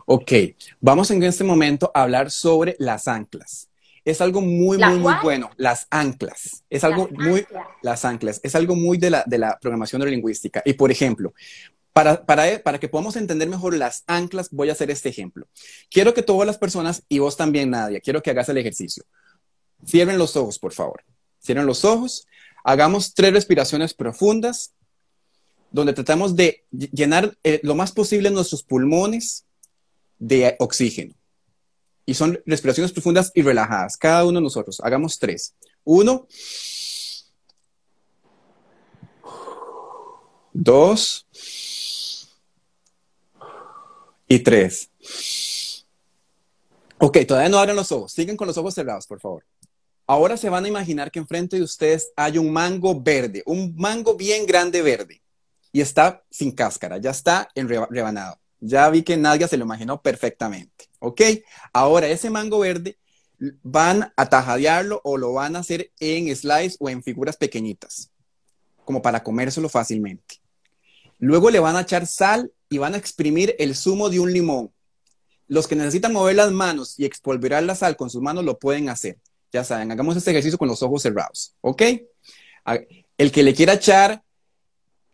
Ok, vamos en este momento a hablar sobre las anclas es algo muy, muy, muy bueno. Las anclas. Es algo muy, las anclas. Es algo muy de la, de la programación neurolingüística. Y por ejemplo, para, para, para, que podamos entender mejor las anclas, voy a hacer este ejemplo. Quiero que todas las personas, y vos también, Nadia, quiero que hagas el ejercicio. Cierren los ojos, por favor. Cierren los ojos. Hagamos tres respiraciones profundas, donde tratamos de llenar eh, lo más posible nuestros pulmones de oxígeno. Y son respiraciones profundas y relajadas. Cada uno de nosotros. Hagamos tres. Uno. Dos. Y tres. Ok, todavía no abran los ojos. Siguen con los ojos cerrados, por favor. Ahora se van a imaginar que enfrente de ustedes hay un mango verde, un mango bien grande verde. Y está sin cáscara, ya está en rebanado. Ya vi que Nadia se lo imaginó perfectamente. ¿Ok? Ahora, ese mango verde van a tajadearlo o lo van a hacer en slice o en figuras pequeñitas, como para comérselo fácilmente. Luego le van a echar sal y van a exprimir el zumo de un limón. Los que necesitan mover las manos y expolverar la sal con sus manos lo pueden hacer. Ya saben, hagamos este ejercicio con los ojos cerrados. ¿Ok? El que le quiera echar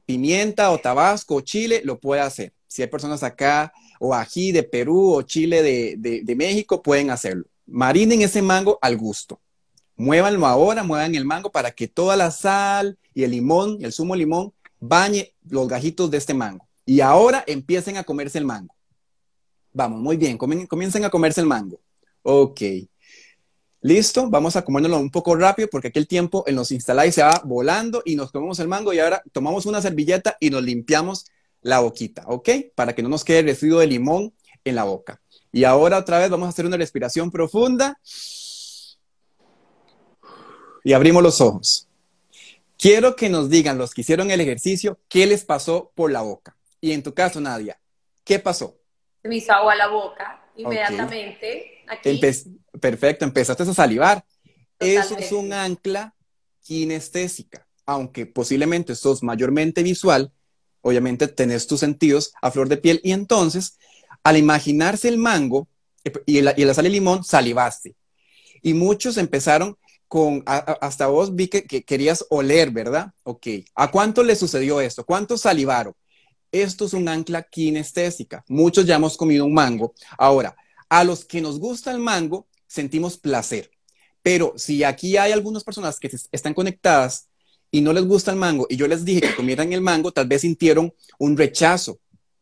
pimienta o tabasco o chile lo puede hacer. Si hay personas acá o ají de Perú o chile de, México, pueden hacerlo. Marinen ese mango al gusto. Muévanlo ahora, muevan el mango para que toda la sal y el limón, el zumo limón, bañe los gajitos de este mango. Y ahora empiecen a comerse el mango. Vamos, muy bien, comiencen a comerse el mango. Ok. Listo, vamos a comérnoslo un poco rápido porque aquí el tiempo en los instaláis se va volando y nos comemos el mango y ahora tomamos una servilleta y nos limpiamos la boquita, ¿ok? Para que no nos quede residuo de limón en la boca. Y ahora otra vez vamos a hacer una respiración profunda. Y abrimos los ojos. Quiero que nos digan los que hicieron el ejercicio qué les pasó por la boca. Y en tu caso, Nadia, ¿qué pasó? Se me hizo agua la boca inmediatamente. perfecto, empezaste a salivar. Eso es un ancla kinestésica. Aunque posiblemente sos mayormente visual, obviamente tenés tus sentidos a flor de piel y entonces al imaginarse el mango eh, y la, y la sal y limón, salivaste. Y muchos empezaron con, hasta vos vi que, querías oler, ¿verdad? Ok. ¿A cuánto le sucedió esto? ¿Cuántos salivaron? Esto es un ancla kinestésica. Muchos ya hemos comido un mango. Ahora, a los que nos gusta el mango, sentimos placer. Pero si aquí hay algunas personas que están conectadas y no les gusta el mango y yo les dije que comieran el mango, tal vez sintieron un rechazo,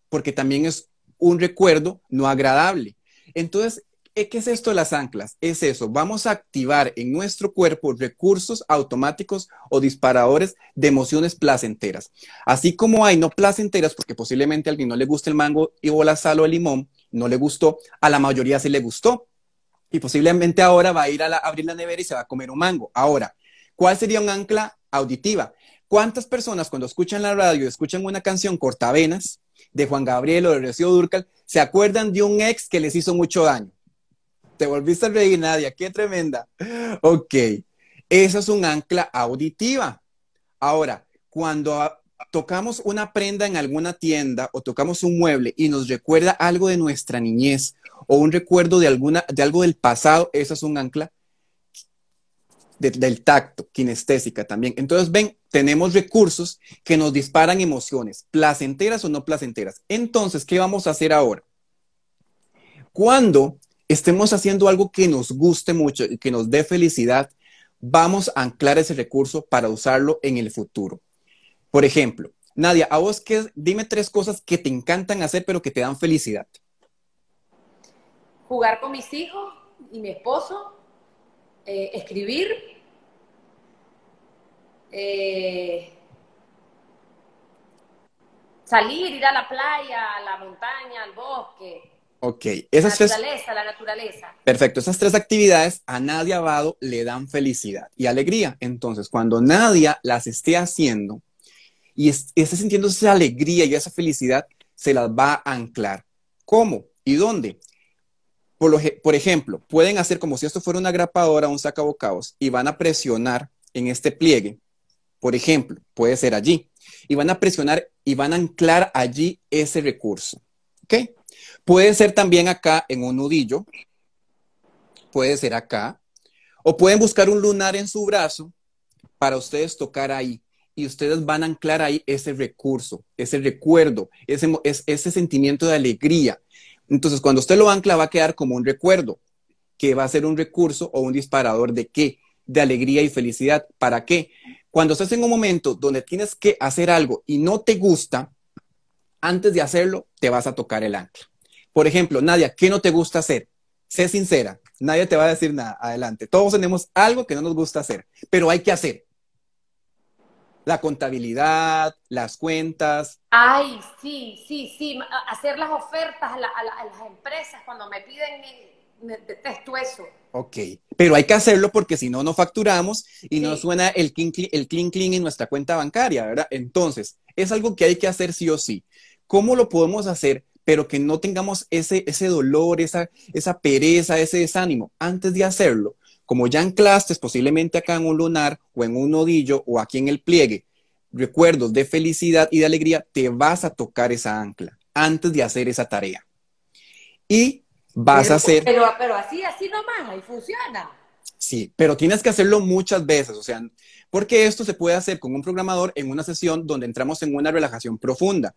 porque también es un recuerdo no agradable. Entonces, ¿qué es esto de las anclas? Es eso, vamos a activar en nuestro cuerpo recursos automáticos o disparadores de emociones placenteras. Así como hay no placenteras, porque posiblemente a alguien no le guste el mango y o la sal o el limón, no le gustó, a la mayoría sí le gustó. Y posiblemente ahora va a ir a, abrir la nevera y se va a comer un mango. Ahora, ¿cuál sería un ancla auditiva? ¿Cuántas personas cuando escuchan la radio y escuchan una canción cortavenas de Juan Gabriel o de Rocío Durcal se acuerdan de un ex que les hizo mucho daño? Te volviste a reír, Nadia, qué tremenda. Ok, eso es un ancla auditiva. Ahora, cuando tocamos una prenda en alguna tienda o tocamos un mueble y nos recuerda algo de nuestra niñez o un recuerdo de, alguna, de algo del pasado, eso es un ancla del tacto, kinestésica también. Entonces, ven, tenemos recursos que nos disparan emociones, placenteras o no placenteras. Entonces, ¿qué vamos a hacer ahora? Cuando estemos haciendo algo que nos guste mucho y que nos dé felicidad, vamos a anclar ese recurso para usarlo en el futuro. Por ejemplo, Nadia, a vos qué, dime tres cosas que te encantan hacer pero que te dan felicidad. Jugar con mis hijos y mi esposo, eh, escribir, eh, salir, ir a la playa, a la montaña, al bosque. Ok, esas la naturaleza, la naturaleza. Perfecto, esas tres actividades a Nadia Abado le dan felicidad y alegría. Entonces, cuando Nadia las esté haciendo, y esté sintiendo esa alegría y esa felicidad, se las va a anclar. ¿Cómo y dónde? Por, por ejemplo, pueden hacer como si esto fuera una grapadora, un sacabocados, y van a presionar en este pliegue. Por ejemplo, puede ser allí. Y van a presionar y van a anclar allí ese recurso. ¿Ok? Puede ser también acá en un nudillo. Puede ser acá. O pueden buscar un lunar en su brazo para ustedes tocar ahí y ustedes van a anclar ahí ese recurso, ese recuerdo, ese, ese sentimiento de alegría. Entonces, cuando usted lo ancla, va a quedar como un recuerdo, que va a ser un recurso o un disparador de qué? De alegría y felicidad. ¿Para qué? Cuando estás en un momento donde tienes que hacer algo y no te gusta, antes de hacerlo, te vas a tocar el ancla. Por ejemplo, Nadia, ¿qué no te gusta hacer? Sé sincera, nadie te va a decir nada. Adelante. Todos tenemos algo que no nos gusta hacer, pero hay que hacer la contabilidad, las cuentas. Ay, sí, sí, sí, hacer las ofertas a, las empresas cuando me piden, me, detesto eso. Ok, pero hay que hacerlo porque si no, no facturamos y no suena el clean, el clean clean en nuestra cuenta bancaria, ¿verdad? Entonces, es algo que hay que hacer sí o sí. ¿Cómo lo podemos hacer? Pero que no tengamos ese, ese dolor, esa, esa pereza, ese desánimo antes de hacerlo como ya anclaste posiblemente acá en un lunar o en un nodillo o aquí en el pliegue, recuerdos de felicidad y de alegría, te vas a tocar esa ancla antes de hacer esa tarea. Y vas a hacer... Pero, pero así, así nomás, ahí funciona. Sí, pero tienes que hacerlo muchas veces, o sea, porque esto se puede hacer con un programador en una sesión donde entramos en una relajación profunda.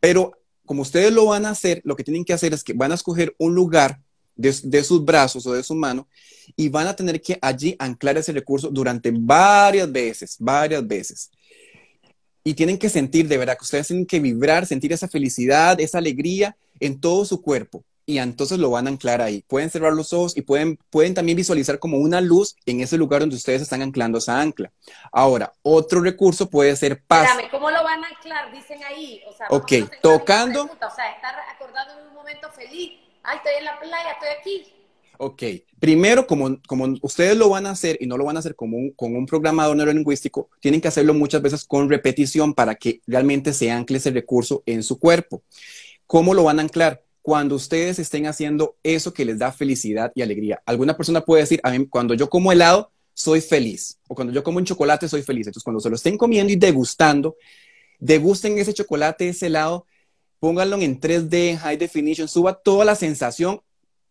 Pero como ustedes lo van a hacer, lo que tienen que hacer es que van a escoger un lugar de, sus brazos o de su mano y van a tener que allí anclar ese recurso durante varias veces, varias veces. Y tienen que sentir, de verdad, que ustedes tienen que vibrar, sentir esa felicidad, esa alegría en todo su cuerpo. Y entonces lo van a anclar ahí. Pueden cerrar los ojos y pueden, pueden también visualizar como una luz en ese lugar donde ustedes están anclando esa ancla. Ahora, otro recurso puede ser paz. ¿cómo lo van a anclar? Dicen ahí. O sea, ok, tocando. O sea, estar acordando en un momento feliz ay, estoy en la playa, estoy aquí. Ok, primero, como, como ustedes lo van a hacer y no lo van a hacer como un, con un programador neurolingüístico, tienen que hacerlo muchas veces con repetición para que realmente se ancle ese recurso en su cuerpo. ¿Cómo lo van a anclar? Cuando ustedes estén haciendo eso que les da felicidad y alegría. Alguna persona puede decir, a mí, cuando yo como helado, soy feliz. O cuando yo como un chocolate, soy feliz. Entonces, cuando se lo estén comiendo y degustando, degusten ese chocolate, ese helado pónganlo en 3D, en high definition, suba toda la sensación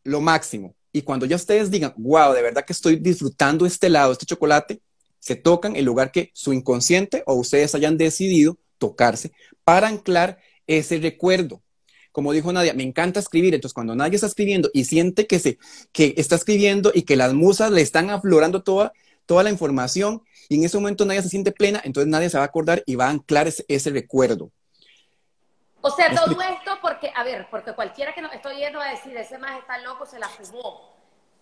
lo máximo. Y cuando ya ustedes digan, wow, de verdad que estoy disfrutando este helado, este chocolate, se tocan el lugar que su inconsciente o ustedes hayan decidido tocarse para anclar ese recuerdo. Como dijo Nadia, me encanta escribir. Entonces, cuando nadie está escribiendo y siente que, se, que está escribiendo y que las musas le están aflorando toda, toda la información, y en ese momento nadie se siente plena, entonces nadie se va a acordar y va a anclar ese, recuerdo. O sea, todo esto porque, a ver, porque cualquiera que nos estoy yendo a decir, ese más está loco, se la fumó.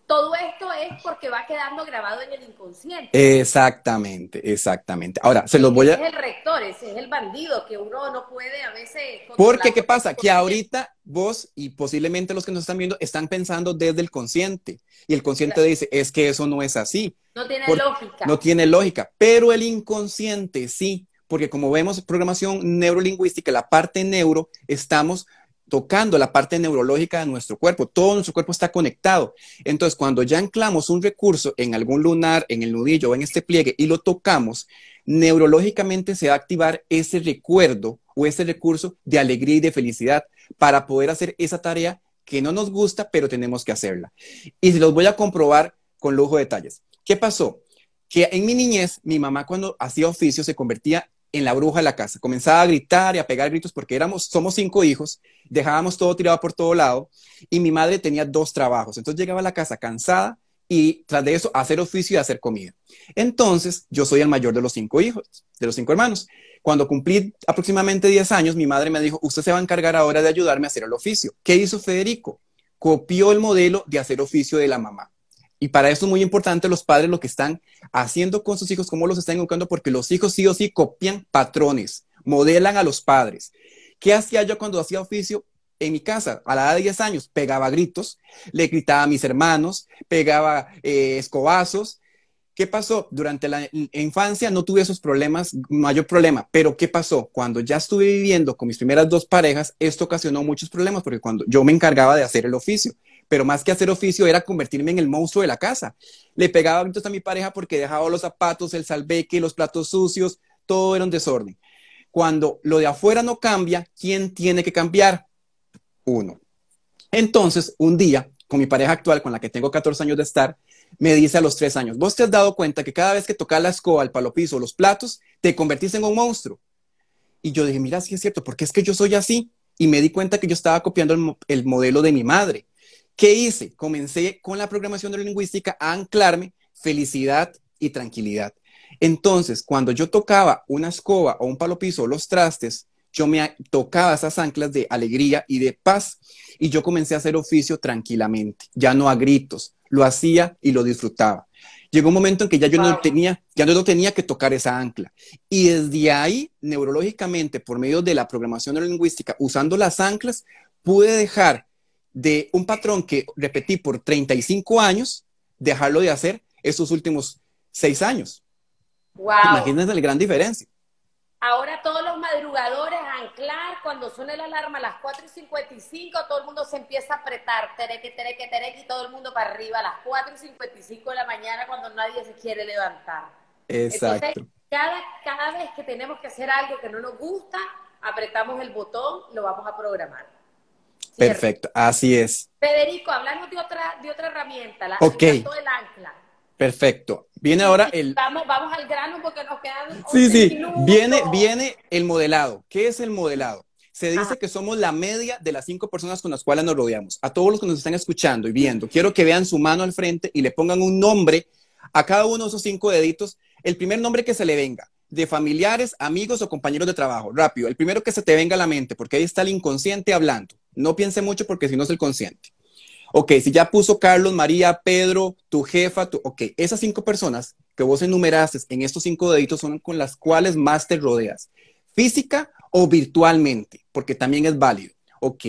Todo esto es porque va quedando grabado en el inconsciente. Exactamente, exactamente. Ahora, se los voy a... Ese es el rector, ese es el bandido que uno no puede a veces... Porque, ¿qué pasa? Que ahorita vos y posiblemente los que nos están viendo están pensando desde el consciente. Y el consciente dice, es que eso no es así. No tiene lógica. No tiene lógica. Pero el inconsciente sí. Porque como vemos programación neurolingüística, la parte neuro, estamos tocando la parte neurológica de nuestro cuerpo. Todo nuestro cuerpo está conectado. Entonces, cuando ya anclamos un recurso en algún lunar, en el nudillo o en este pliegue y lo tocamos, neurológicamente se va a activar ese recuerdo o ese recurso de alegría y de felicidad para poder hacer esa tarea que no nos gusta, pero tenemos que hacerla. Y se los voy a comprobar con lujo de detalles. ¿Qué pasó? Que en mi niñez, mi mamá cuando hacía oficio se convertía en la bruja de la casa. Comenzaba a gritar y a pegar gritos porque éramos, somos cinco hijos, dejábamos todo tirado por todo lado y mi madre tenía dos trabajos. Entonces llegaba a la casa cansada y tras de eso hacer oficio y hacer comida. Entonces yo soy el mayor de los cinco hijos, de los cinco hermanos. Cuando cumplí aproximadamente 10 años, mi madre me dijo, usted se va a encargar ahora de ayudarme a hacer el oficio. ¿Qué hizo Federico? Copió el modelo de hacer oficio de la mamá. Y para eso es muy importante los padres lo que están haciendo con sus hijos, cómo los están educando, porque los hijos sí o sí copian patrones, modelan a los padres. ¿Qué hacía yo cuando hacía oficio? En mi casa, a la edad de 10 años, pegaba gritos, le gritaba a mis hermanos, pegaba eh, escobazos. ¿Qué pasó? Durante la infancia no tuve esos problemas, mayor problema, pero ¿qué pasó? Cuando ya estuve viviendo con mis primeras dos parejas, esto ocasionó muchos problemas porque cuando yo me encargaba de hacer el oficio, pero más que hacer oficio era convertirme en el monstruo de la casa. Le pegaba a mi pareja porque dejaba los zapatos, el salveque, los platos sucios, todo era un desorden. Cuando lo de afuera no cambia, ¿quién tiene que cambiar? Uno. Entonces, un día, con mi pareja actual, con la que tengo 14 años de estar, me dice a los tres años, vos te has dado cuenta que cada vez que tocas la escoba, el palo piso, los platos, te convertís en un monstruo. Y yo dije, mira, sí es cierto, porque es que yo soy así. Y me di cuenta que yo estaba copiando el modelo de mi madre. ¿Qué hice? Comencé con la programación neurolingüística a anclarme felicidad y tranquilidad. Entonces, cuando yo tocaba una escoba o un palo piso o los trastes, yo me tocaba esas anclas de alegría y de paz y yo comencé a hacer oficio tranquilamente, ya no a gritos, lo hacía y lo disfrutaba. Llegó un momento en que ya yo no tenía, ya no tenía que tocar esa ancla. Y desde ahí, neurológicamente, por medio de la programación neurolingüística, usando las anclas, pude dejar de un patrón que repetí por 35 años, dejarlo de hacer esos últimos seis años. Wow. Imagínense la gran diferencia. Ahora todos los madrugadores anclar, cuando suene la alarma a las 4 y 55, todo el mundo se empieza a apretar, tereque, tereque, tereque, y todo el mundo para arriba a las 4 y 55 de la mañana cuando nadie se quiere levantar. Exacto. Entonces, cada, cada vez que tenemos que hacer algo que no nos gusta, apretamos el botón, lo vamos a programar. Perfecto, así es. Federico, hablamos de otra, de otra herramienta, la Ok. del ancla. Perfecto. Viene ahora el... Vamos, vamos al grano porque nos quedan Sí, 11 sí. minutos. Viene, viene el modelado. ¿Qué es el modelado? Se dice Ajá. que somos la media de las cinco personas con las cuales nos rodeamos. A todos los que nos están escuchando y viendo, quiero que vean su mano al frente y le pongan un nombre a cada uno de esos cinco deditos. El primer nombre que se le venga, de familiares, amigos o compañeros de trabajo. Rápido, el primero que se te venga a la mente, porque ahí está el inconsciente hablando. No piense mucho porque si no es el consciente. Ok, si ya puso Carlos, María, Pedro, tu jefa, tu, ok, esas cinco personas que vos enumeraste en estos cinco deditos son con las cuales más te rodeas, física o virtualmente, porque también es válido. Ok,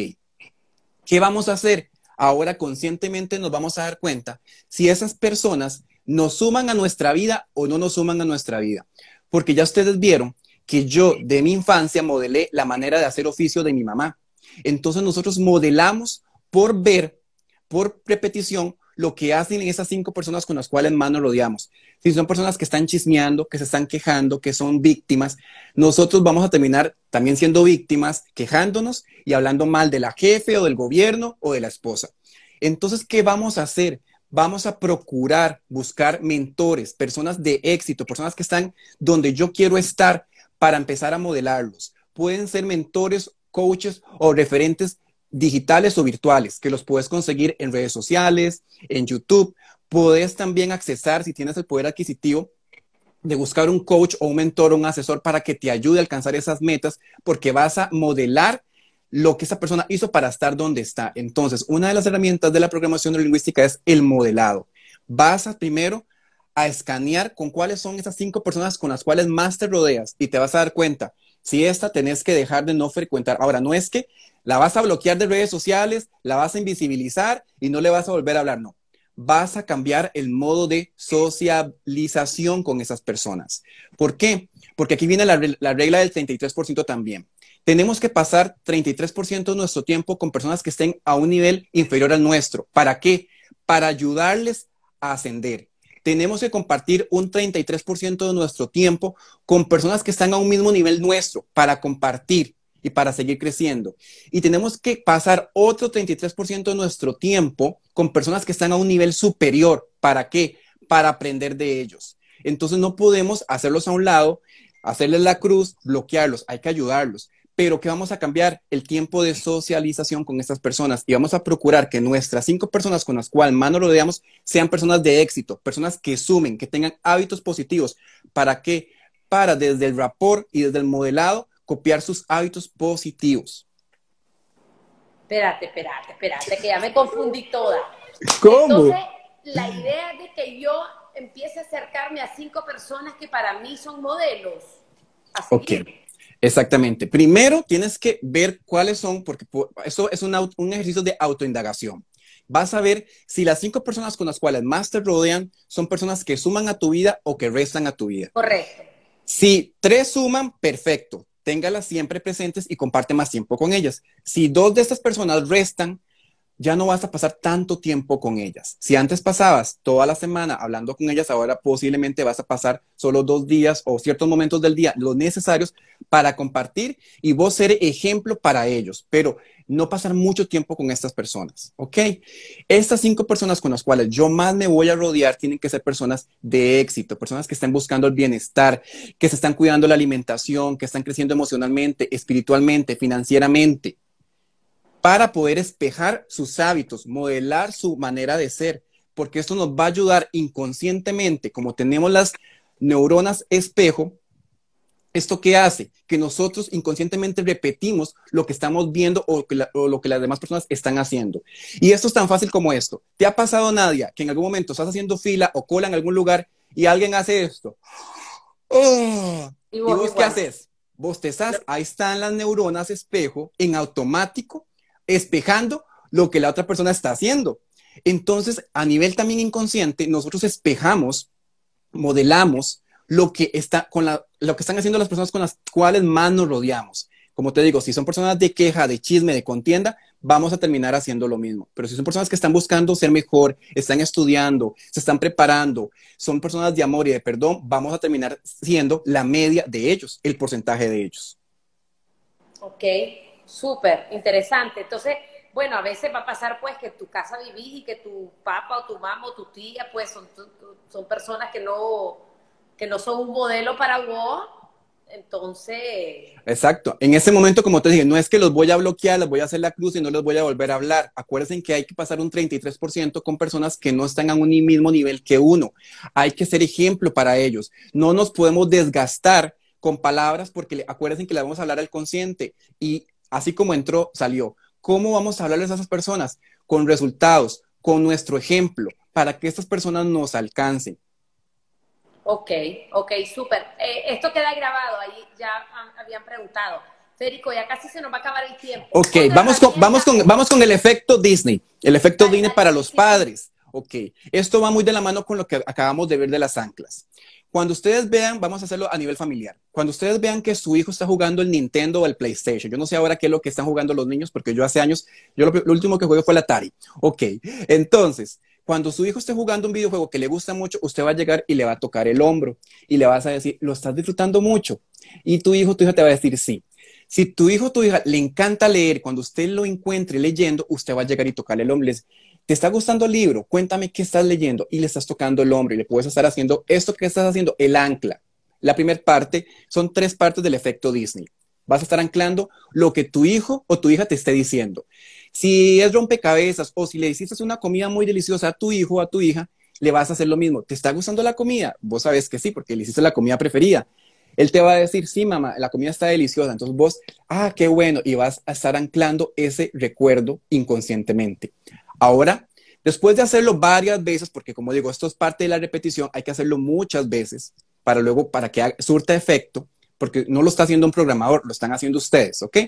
¿qué vamos a hacer? Ahora conscientemente nos vamos a dar cuenta si esas personas nos suman a nuestra vida o no nos suman a nuestra vida. Porque ya ustedes vieron que yo de mi infancia modelé la manera de hacer oficio de mi mamá. Entonces nosotros modelamos por ver, por repetición, lo que hacen esas cinco personas con las cuales más nos rodeamos. Si son personas que están chismeando, que se están quejando, que son víctimas, nosotros vamos a terminar también siendo víctimas, quejándonos y hablando mal de la jefe o del gobierno o de la esposa. Entonces, ¿qué vamos a hacer? Vamos a procurar buscar mentores, personas de éxito, personas que están donde yo quiero estar para empezar a modelarlos. Pueden ser mentores coaches o referentes digitales o virtuales, que los puedes conseguir en redes sociales, en YouTube. Puedes también accesar, si tienes el poder adquisitivo, de buscar un coach o un mentor o un asesor para que te ayude a alcanzar esas metas, porque vas a modelar lo que esa persona hizo para estar donde está. Entonces, una de las herramientas de la programación neurolingüística es el modelado. Vas a primero a escanear con cuáles son esas cinco personas con las cuales más te rodeas y te vas a dar cuenta si esta tenés que dejar de no frecuentar. Ahora, no es que la vas a bloquear de redes sociales, la vas a invisibilizar y no le vas a volver a hablar, no. Vas a cambiar el modo de socialización con esas personas. ¿Por qué? Porque aquí viene la, regla del 33% también. Tenemos que pasar 33% de nuestro tiempo con personas que estén a un nivel inferior al nuestro. ¿Para qué? Para ayudarles a ascender tenemos que compartir un 33% de nuestro tiempo con personas que están a un mismo nivel nuestro para compartir y para seguir creciendo. Y tenemos que pasar otro 33% de nuestro tiempo con personas que están a un nivel superior. ¿Para qué? Para aprender de ellos. Entonces no podemos hacerlos a un lado, hacerles la cruz, bloquearlos, hay que ayudarlos. Pero que vamos a cambiar el tiempo de socialización con estas personas y vamos a procurar que nuestras cinco personas con las cuales más nos rodeamos sean personas de éxito, personas que sumen, que tengan hábitos positivos. ¿Para qué? Para desde el rapport y desde el modelado copiar sus hábitos positivos. Espérate, espérate, espérate, que ya me confundí toda. ¿Cómo? Entonces, la idea es de que yo empiece a acercarme a cinco personas que para mí son modelos. ok, exactamente. Primero tienes que ver cuáles son, porque eso es un, un ejercicio de autoindagación. Vas a ver si las cinco personas con las cuales más te rodean son personas que suman a tu vida o que restan a tu vida. Correcto. Si tres suman, perfecto téngalas siempre presentes y comparte más tiempo con ellas. Si dos de estas personas restan, ya no vas a pasar tanto tiempo con ellas. Si antes pasabas toda la semana hablando con ellas, ahora posiblemente vas a pasar solo dos días o ciertos momentos del día, los necesarios para compartir y vos ser ejemplo para ellos. Pero no pasar mucho tiempo con estas personas, ¿ok? Estas cinco personas con las cuales yo más me voy a rodear tienen que ser personas de éxito, personas que estén buscando el bienestar, que se están cuidando la alimentación, que están creciendo emocionalmente, espiritualmente, financieramente, para poder espejar sus hábitos, modelar su manera de ser, porque esto nos va a ayudar inconscientemente, como tenemos las neuronas espejo, ¿Esto qué hace? Que nosotros inconscientemente repetimos lo que estamos viendo o, lo que las demás personas están haciendo. Y esto es tan fácil como esto. ¿Te ha pasado, Nadia, que en algún momento estás haciendo fila o cola en algún lugar y alguien hace esto? Oh, ¿Y vos, qué haces? Vos te estás, ahí están las neuronas espejo en automático, espejando lo que la otra persona está haciendo. Entonces, a nivel también inconsciente, nosotros espejamos, modelamos lo que, está con lo que están haciendo las personas con las cuales más nos rodeamos. Como te digo, si son personas de queja, de chisme, de contienda, vamos a terminar haciendo lo mismo. Pero si son personas que están buscando ser mejor, están estudiando, se están preparando, son personas de amor y de perdón, vamos a terminar siendo la media de ellos, el porcentaje de ellos. Ok, súper interesante. Entonces, bueno, a veces va a pasar pues que tu casa vivís y que tu papá o tu mamá o tu tía pues son, son personas que no que no son un modelo para vos, entonces... Exacto. En ese momento, como te dije, no es que los voy a bloquear, les voy a hacer la cruz y no les voy a volver a hablar. Acuérdense que hay que pasar un 33% con personas que no están a un mismo nivel que uno. Hay que ser ejemplo para ellos. No nos podemos desgastar con palabras porque acuérdense que le vamos a hablar al consciente y así como entró, salió. ¿Cómo vamos a hablarles a esas personas? Con resultados, con nuestro ejemplo, para que estas personas nos alcancen. Ok, ok, súper. Eh, esto queda grabado, ahí ya habían preguntado. Federico, ya casi se nos va a acabar el tiempo. Ok, vamos con, vamos, con, vamos con el efecto Disney, el efecto Disney para los padres. Ok, esto va muy de la mano con lo que acabamos de ver de las anclas. Cuando ustedes vean, vamos a hacerlo a nivel familiar. Cuando ustedes vean que su hijo está jugando el Nintendo o el PlayStation, yo no sé ahora qué es lo que están jugando los niños, porque yo hace años, yo lo, último que jugué fue el Atari. Ok, entonces, cuando su hijo esté jugando un videojuego que le gusta mucho, usted va a llegar y le va a tocar el hombro y le vas a decir, lo estás disfrutando mucho. Y tu hijo, tu hija te va a decir sí. Si tu hijo, tu hija le encanta leer, cuando usted lo encuentre leyendo, usted va a llegar y tocarle el hombro. ¿Te está gustando el libro? Cuéntame qué estás leyendo y le estás tocando el hombro y le puedes estar haciendo esto que estás haciendo, el ancla. La primera parte son tres partes del efecto Disney. Vas a estar anclando lo que tu hijo o tu hija te esté diciendo. Si es rompecabezas o si le hiciste una comida muy deliciosa a tu hijo o a tu hija, le vas a hacer lo mismo. ¿Te está gustando la comida? Vos sabes que sí, porque le hiciste la comida preferida. Él te va a decir, sí, mamá, la comida está deliciosa. Entonces vos, ah, qué bueno. Y vas a estar anclando ese recuerdo inconscientemente. Ahora, después de hacerlo varias veces, porque como digo, esto es parte de la repetición, hay que hacerlo muchas veces para luego, para que surta efecto, porque no lo está haciendo un programador, lo están haciendo ustedes, ¿ok?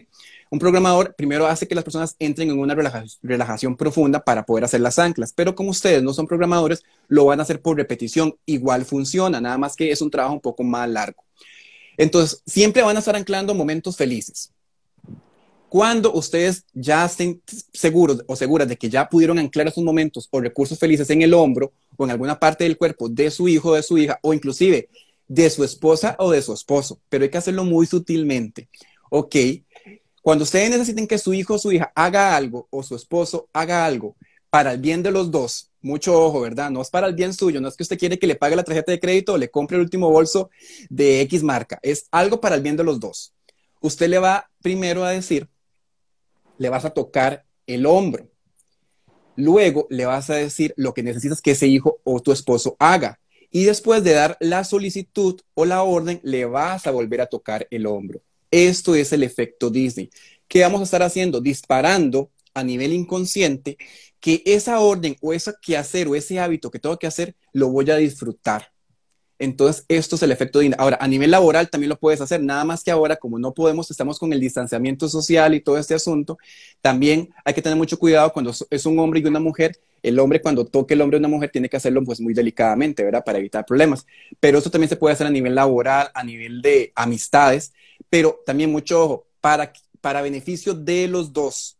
Un programador primero hace que las personas entren en una relajación profunda para poder hacer las anclas, pero como ustedes no son programadores, lo van a hacer por repetición, igual funciona, nada más que es un trabajo un poco más largo. Entonces, siempre van a estar anclando momentos felices. Cuando ustedes ya estén seguros o seguras de que ya pudieron anclar esos momentos o recursos felices en el hombro o en alguna parte del cuerpo de su hijo o de su hija o inclusive de su esposa o de su esposo, pero hay que hacerlo muy sutilmente. Ok, cuando ustedes necesiten que su hijo o su hija haga algo o su esposo haga algo para el bien de los dos, mucho ojo, ¿verdad? No es para el bien suyo, no es que usted quiere que le pague la tarjeta de crédito o le compre el último bolso de X marca, es algo para el bien de los dos. Usted le va primero a decir, le vas a tocar el hombro. Luego le vas a decir lo que necesitas que ese hijo o tu esposo haga. Y después de dar la solicitud o la orden, le vas a volver a tocar el hombro. Esto es el efecto Disney. ¿Qué vamos a estar haciendo? Disparando a nivel inconsciente que esa orden o ese quehacer o ese hábito que tengo que hacer, lo voy a disfrutar. Entonces, esto es el efecto de... Ahora, a nivel laboral también lo puedes hacer, nada más que ahora, como no podemos, estamos con el distanciamiento social y todo este asunto, también hay que tener mucho cuidado cuando es un hombre y una mujer. El hombre, cuando toque el hombre de una mujer, tiene que hacerlo pues muy delicadamente, ¿verdad? Para evitar problemas. Pero eso también se puede hacer a nivel laboral, a nivel de amistades, pero también mucho ojo, para, para beneficio de los dos.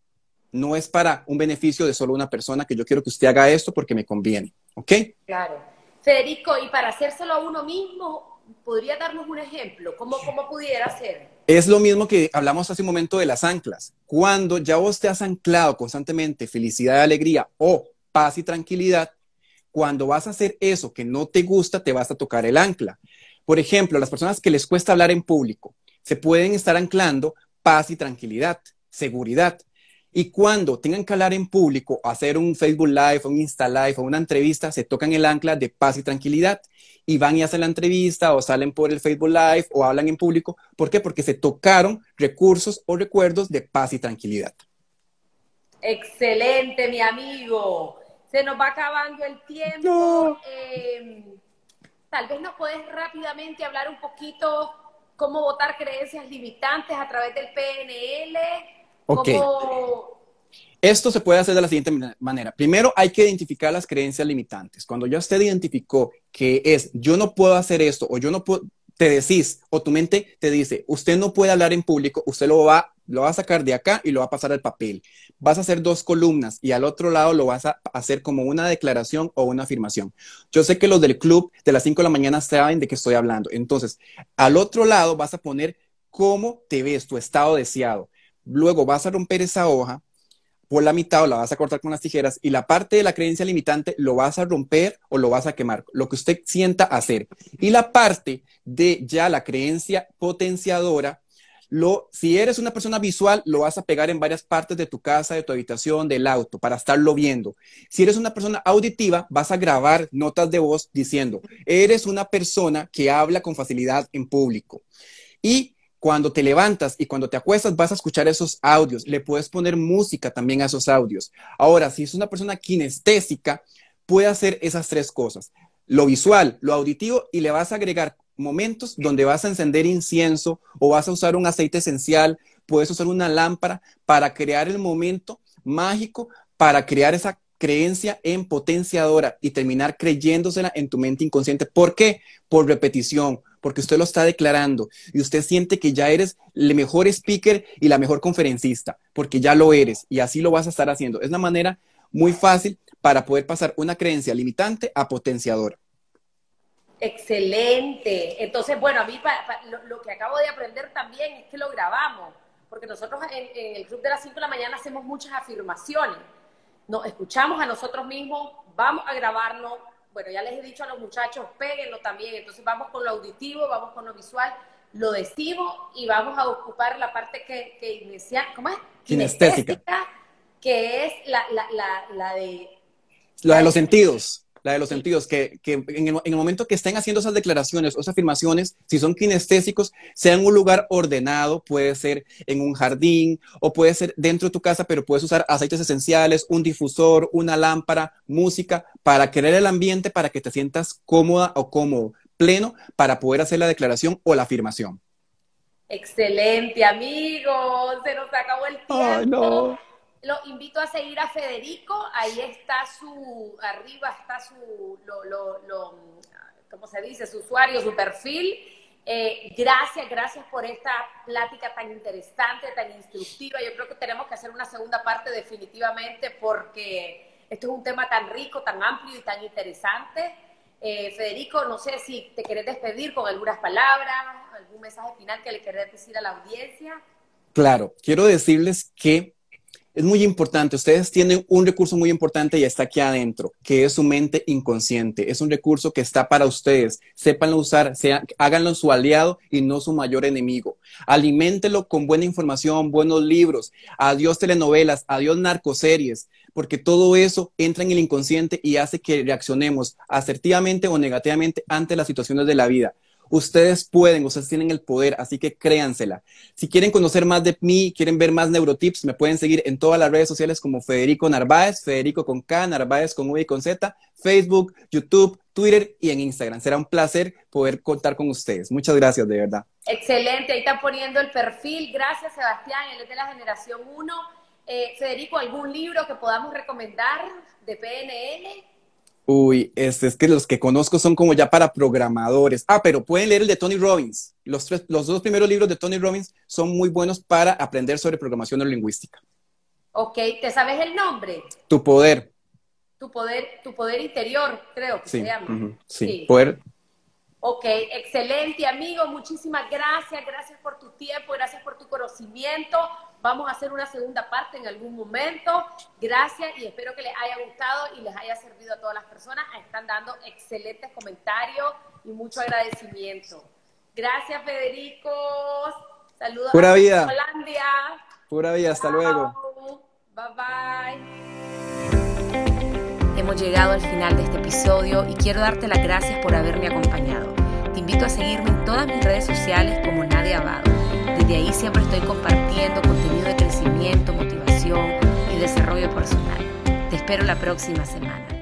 No es para un beneficio de solo una persona que yo quiero que usted haga esto porque me conviene, ¿ok? Claro. Federico, y para hacérselo a uno mismo, ¿podría darnos un ejemplo? ¿Cómo, cómo pudiera ser? Es lo mismo que hablamos hace un momento de las anclas. Cuando ya vos te has anclado constantemente felicidad alegría o paz y tranquilidad, cuando vas a hacer eso que no te gusta, te vas a tocar el ancla. Por ejemplo, las personas que les cuesta hablar en público, se pueden estar anclando paz y tranquilidad, seguridad. Y cuando tengan que hablar en público, hacer un Facebook Live, un Insta Live o una entrevista, se tocan el ancla de paz y tranquilidad y van y hacen la entrevista o salen por el Facebook Live o hablan en público. ¿Por qué? Porque se tocaron recursos o recuerdos de paz y tranquilidad. Excelente, mi amigo. Se nos va acabando el tiempo. Em, tal vez nos puedes rápidamente hablar un poquito cómo votar creencias limitantes a través del PNL Ok. Esto se puede hacer de la siguiente manera. Primero hay que identificar las creencias limitantes. Cuando ya usted identificó que es yo no puedo hacer esto o yo no puedo, te decís o tu mente te dice, usted no puede hablar en público, usted lo va, lo va a sacar de acá y lo va a pasar al papel. Vas a hacer dos columnas y al otro lado lo vas a hacer como una declaración o una afirmación. Yo sé que los del club de las 5 de la mañana saben de qué estoy hablando. Entonces, al otro lado vas a poner cómo te ves, tu estado deseado. Luego vas a romper esa hoja por la mitad o la vas a cortar con las tijeras y la parte de la creencia limitante lo vas a romper o lo vas a quemar, lo que usted sienta hacer. Y la parte de ya la creencia potenciadora, lo, si eres una persona visual, lo vas a pegar en varias partes de tu casa, de tu habitación, del auto, para estarlo viendo. Si eres una persona auditiva, vas a grabar notas de voz diciendo, eres una persona que habla con facilidad en público. Y cuando te levantas y cuando te acuestas vas a escuchar esos audios. Le puedes poner música también a esos audios. Ahora, si es una persona kinestésica, puede hacer esas tres cosas. Lo visual, lo auditivo y le vas a agregar momentos donde vas a encender incienso o vas a usar un aceite esencial, puedes usar una lámpara para crear el momento mágico, para crear esa creencia en potenciadora y terminar creyéndosela en tu mente inconsciente. ¿Por qué? Por repetición, porque usted lo está declarando y usted siente que ya eres el mejor speaker y la mejor conferencista, porque ya lo eres y así lo vas a estar haciendo. Es una manera muy fácil para poder pasar una creencia limitante a potenciadora. Excelente. Entonces, bueno, a mí lo, que acabo de aprender también es que lo grabamos, porque nosotros en, en el Club de las 5 de la mañana hacemos muchas afirmaciones. Nos escuchamos a nosotros mismos, vamos a grabarlo, bueno, ya les he dicho a los muchachos, péguenlo también. Entonces vamos con lo auditivo, vamos con lo visual lo decimos y vamos a ocupar la parte que, que inicia, ¿cómo es? Kinestésica. Que es la, la, la, la de... La de los sentidos la de los sentidos, que, que en, el, en, el, momento que estén haciendo esas declaraciones o esas afirmaciones, si son kinestésicos, sea en un lugar ordenado, puede ser en un jardín o puede ser dentro de tu casa, pero puedes usar aceites esenciales, un difusor, una lámpara, música, para crear el ambiente para que te sientas cómoda o cómodo, pleno, para poder hacer la declaración o la afirmación. Excelente, amigos. Se nos acabó el tiempo. Ay, no. Lo invito a seguir a Federico. Ahí está su, arriba está su, ¿cómo se dice? Su usuario, su perfil. Eh, gracias, gracias por esta plática tan interesante, tan instructiva. Yo creo que tenemos que hacer una segunda parte definitivamente porque esto es un tema tan rico, tan amplio y tan interesante. Eh, Federico, no sé si te querés despedir con algunas palabras, algún mensaje final que le querés decir a la audiencia. Claro, quiero decirles que es muy importante. Ustedes tienen un recurso muy importante y está aquí adentro, que es su mente inconsciente. Es un recurso que está para ustedes. Sépanlo usar, sea, háganlo su aliado y no su mayor enemigo. Aliméntelo con buena información, buenos libros. Adiós telenovelas, adiós narcoseries, porque todo eso entra en el inconsciente y hace que reaccionemos asertivamente o negativamente ante las situaciones de la vida. Ustedes pueden, ustedes tienen el poder, así que créansela. Si quieren conocer más de mí, quieren ver más neurotips, me pueden seguir en todas las redes sociales como Federico Narváez, Federico con K, Narváez con V y con Z, Facebook, YouTube, Twitter y en Instagram. Será un placer poder contar con ustedes. Muchas gracias, de verdad. Excelente, ahí están poniendo el perfil. Gracias, Sebastián, él es de la generación 1. Eh, Federico, ¿algún libro que podamos recomendar de PNL? Uy, es, es que los que conozco son como ya para programadores. Ah, pero pueden leer el de Tony Robbins. Los, tres, los dos primeros libros de Tony Robbins son muy buenos para aprender sobre programación neurolingüística. Ok, ¿te sabes el nombre? Tu poder. Tu poder, tu poder interior, creo que sí, se llama. Uh -huh, sí. sí, poder. Ok, excelente amigo, muchísimas gracias, gracias por tu tiempo, gracias por tu conocimiento. Vamos a hacer una segunda parte en algún momento. Gracias y espero que les haya gustado y les haya servido a todas las personas. Están dando excelentes comentarios y mucho agradecimiento. Gracias, Federico. Saludos Pura a vida. Holandia. Pura vida, hasta Chao. luego. Bye bye. Hemos llegado al final de este episodio y quiero darte las gracias por haberme acompañado. Te invito a seguirme en todas mis redes sociales como Nadia Abado. Desde ahí siempre estoy compartiendo contenido de crecimiento, motivación y desarrollo personal. Te espero la próxima semana.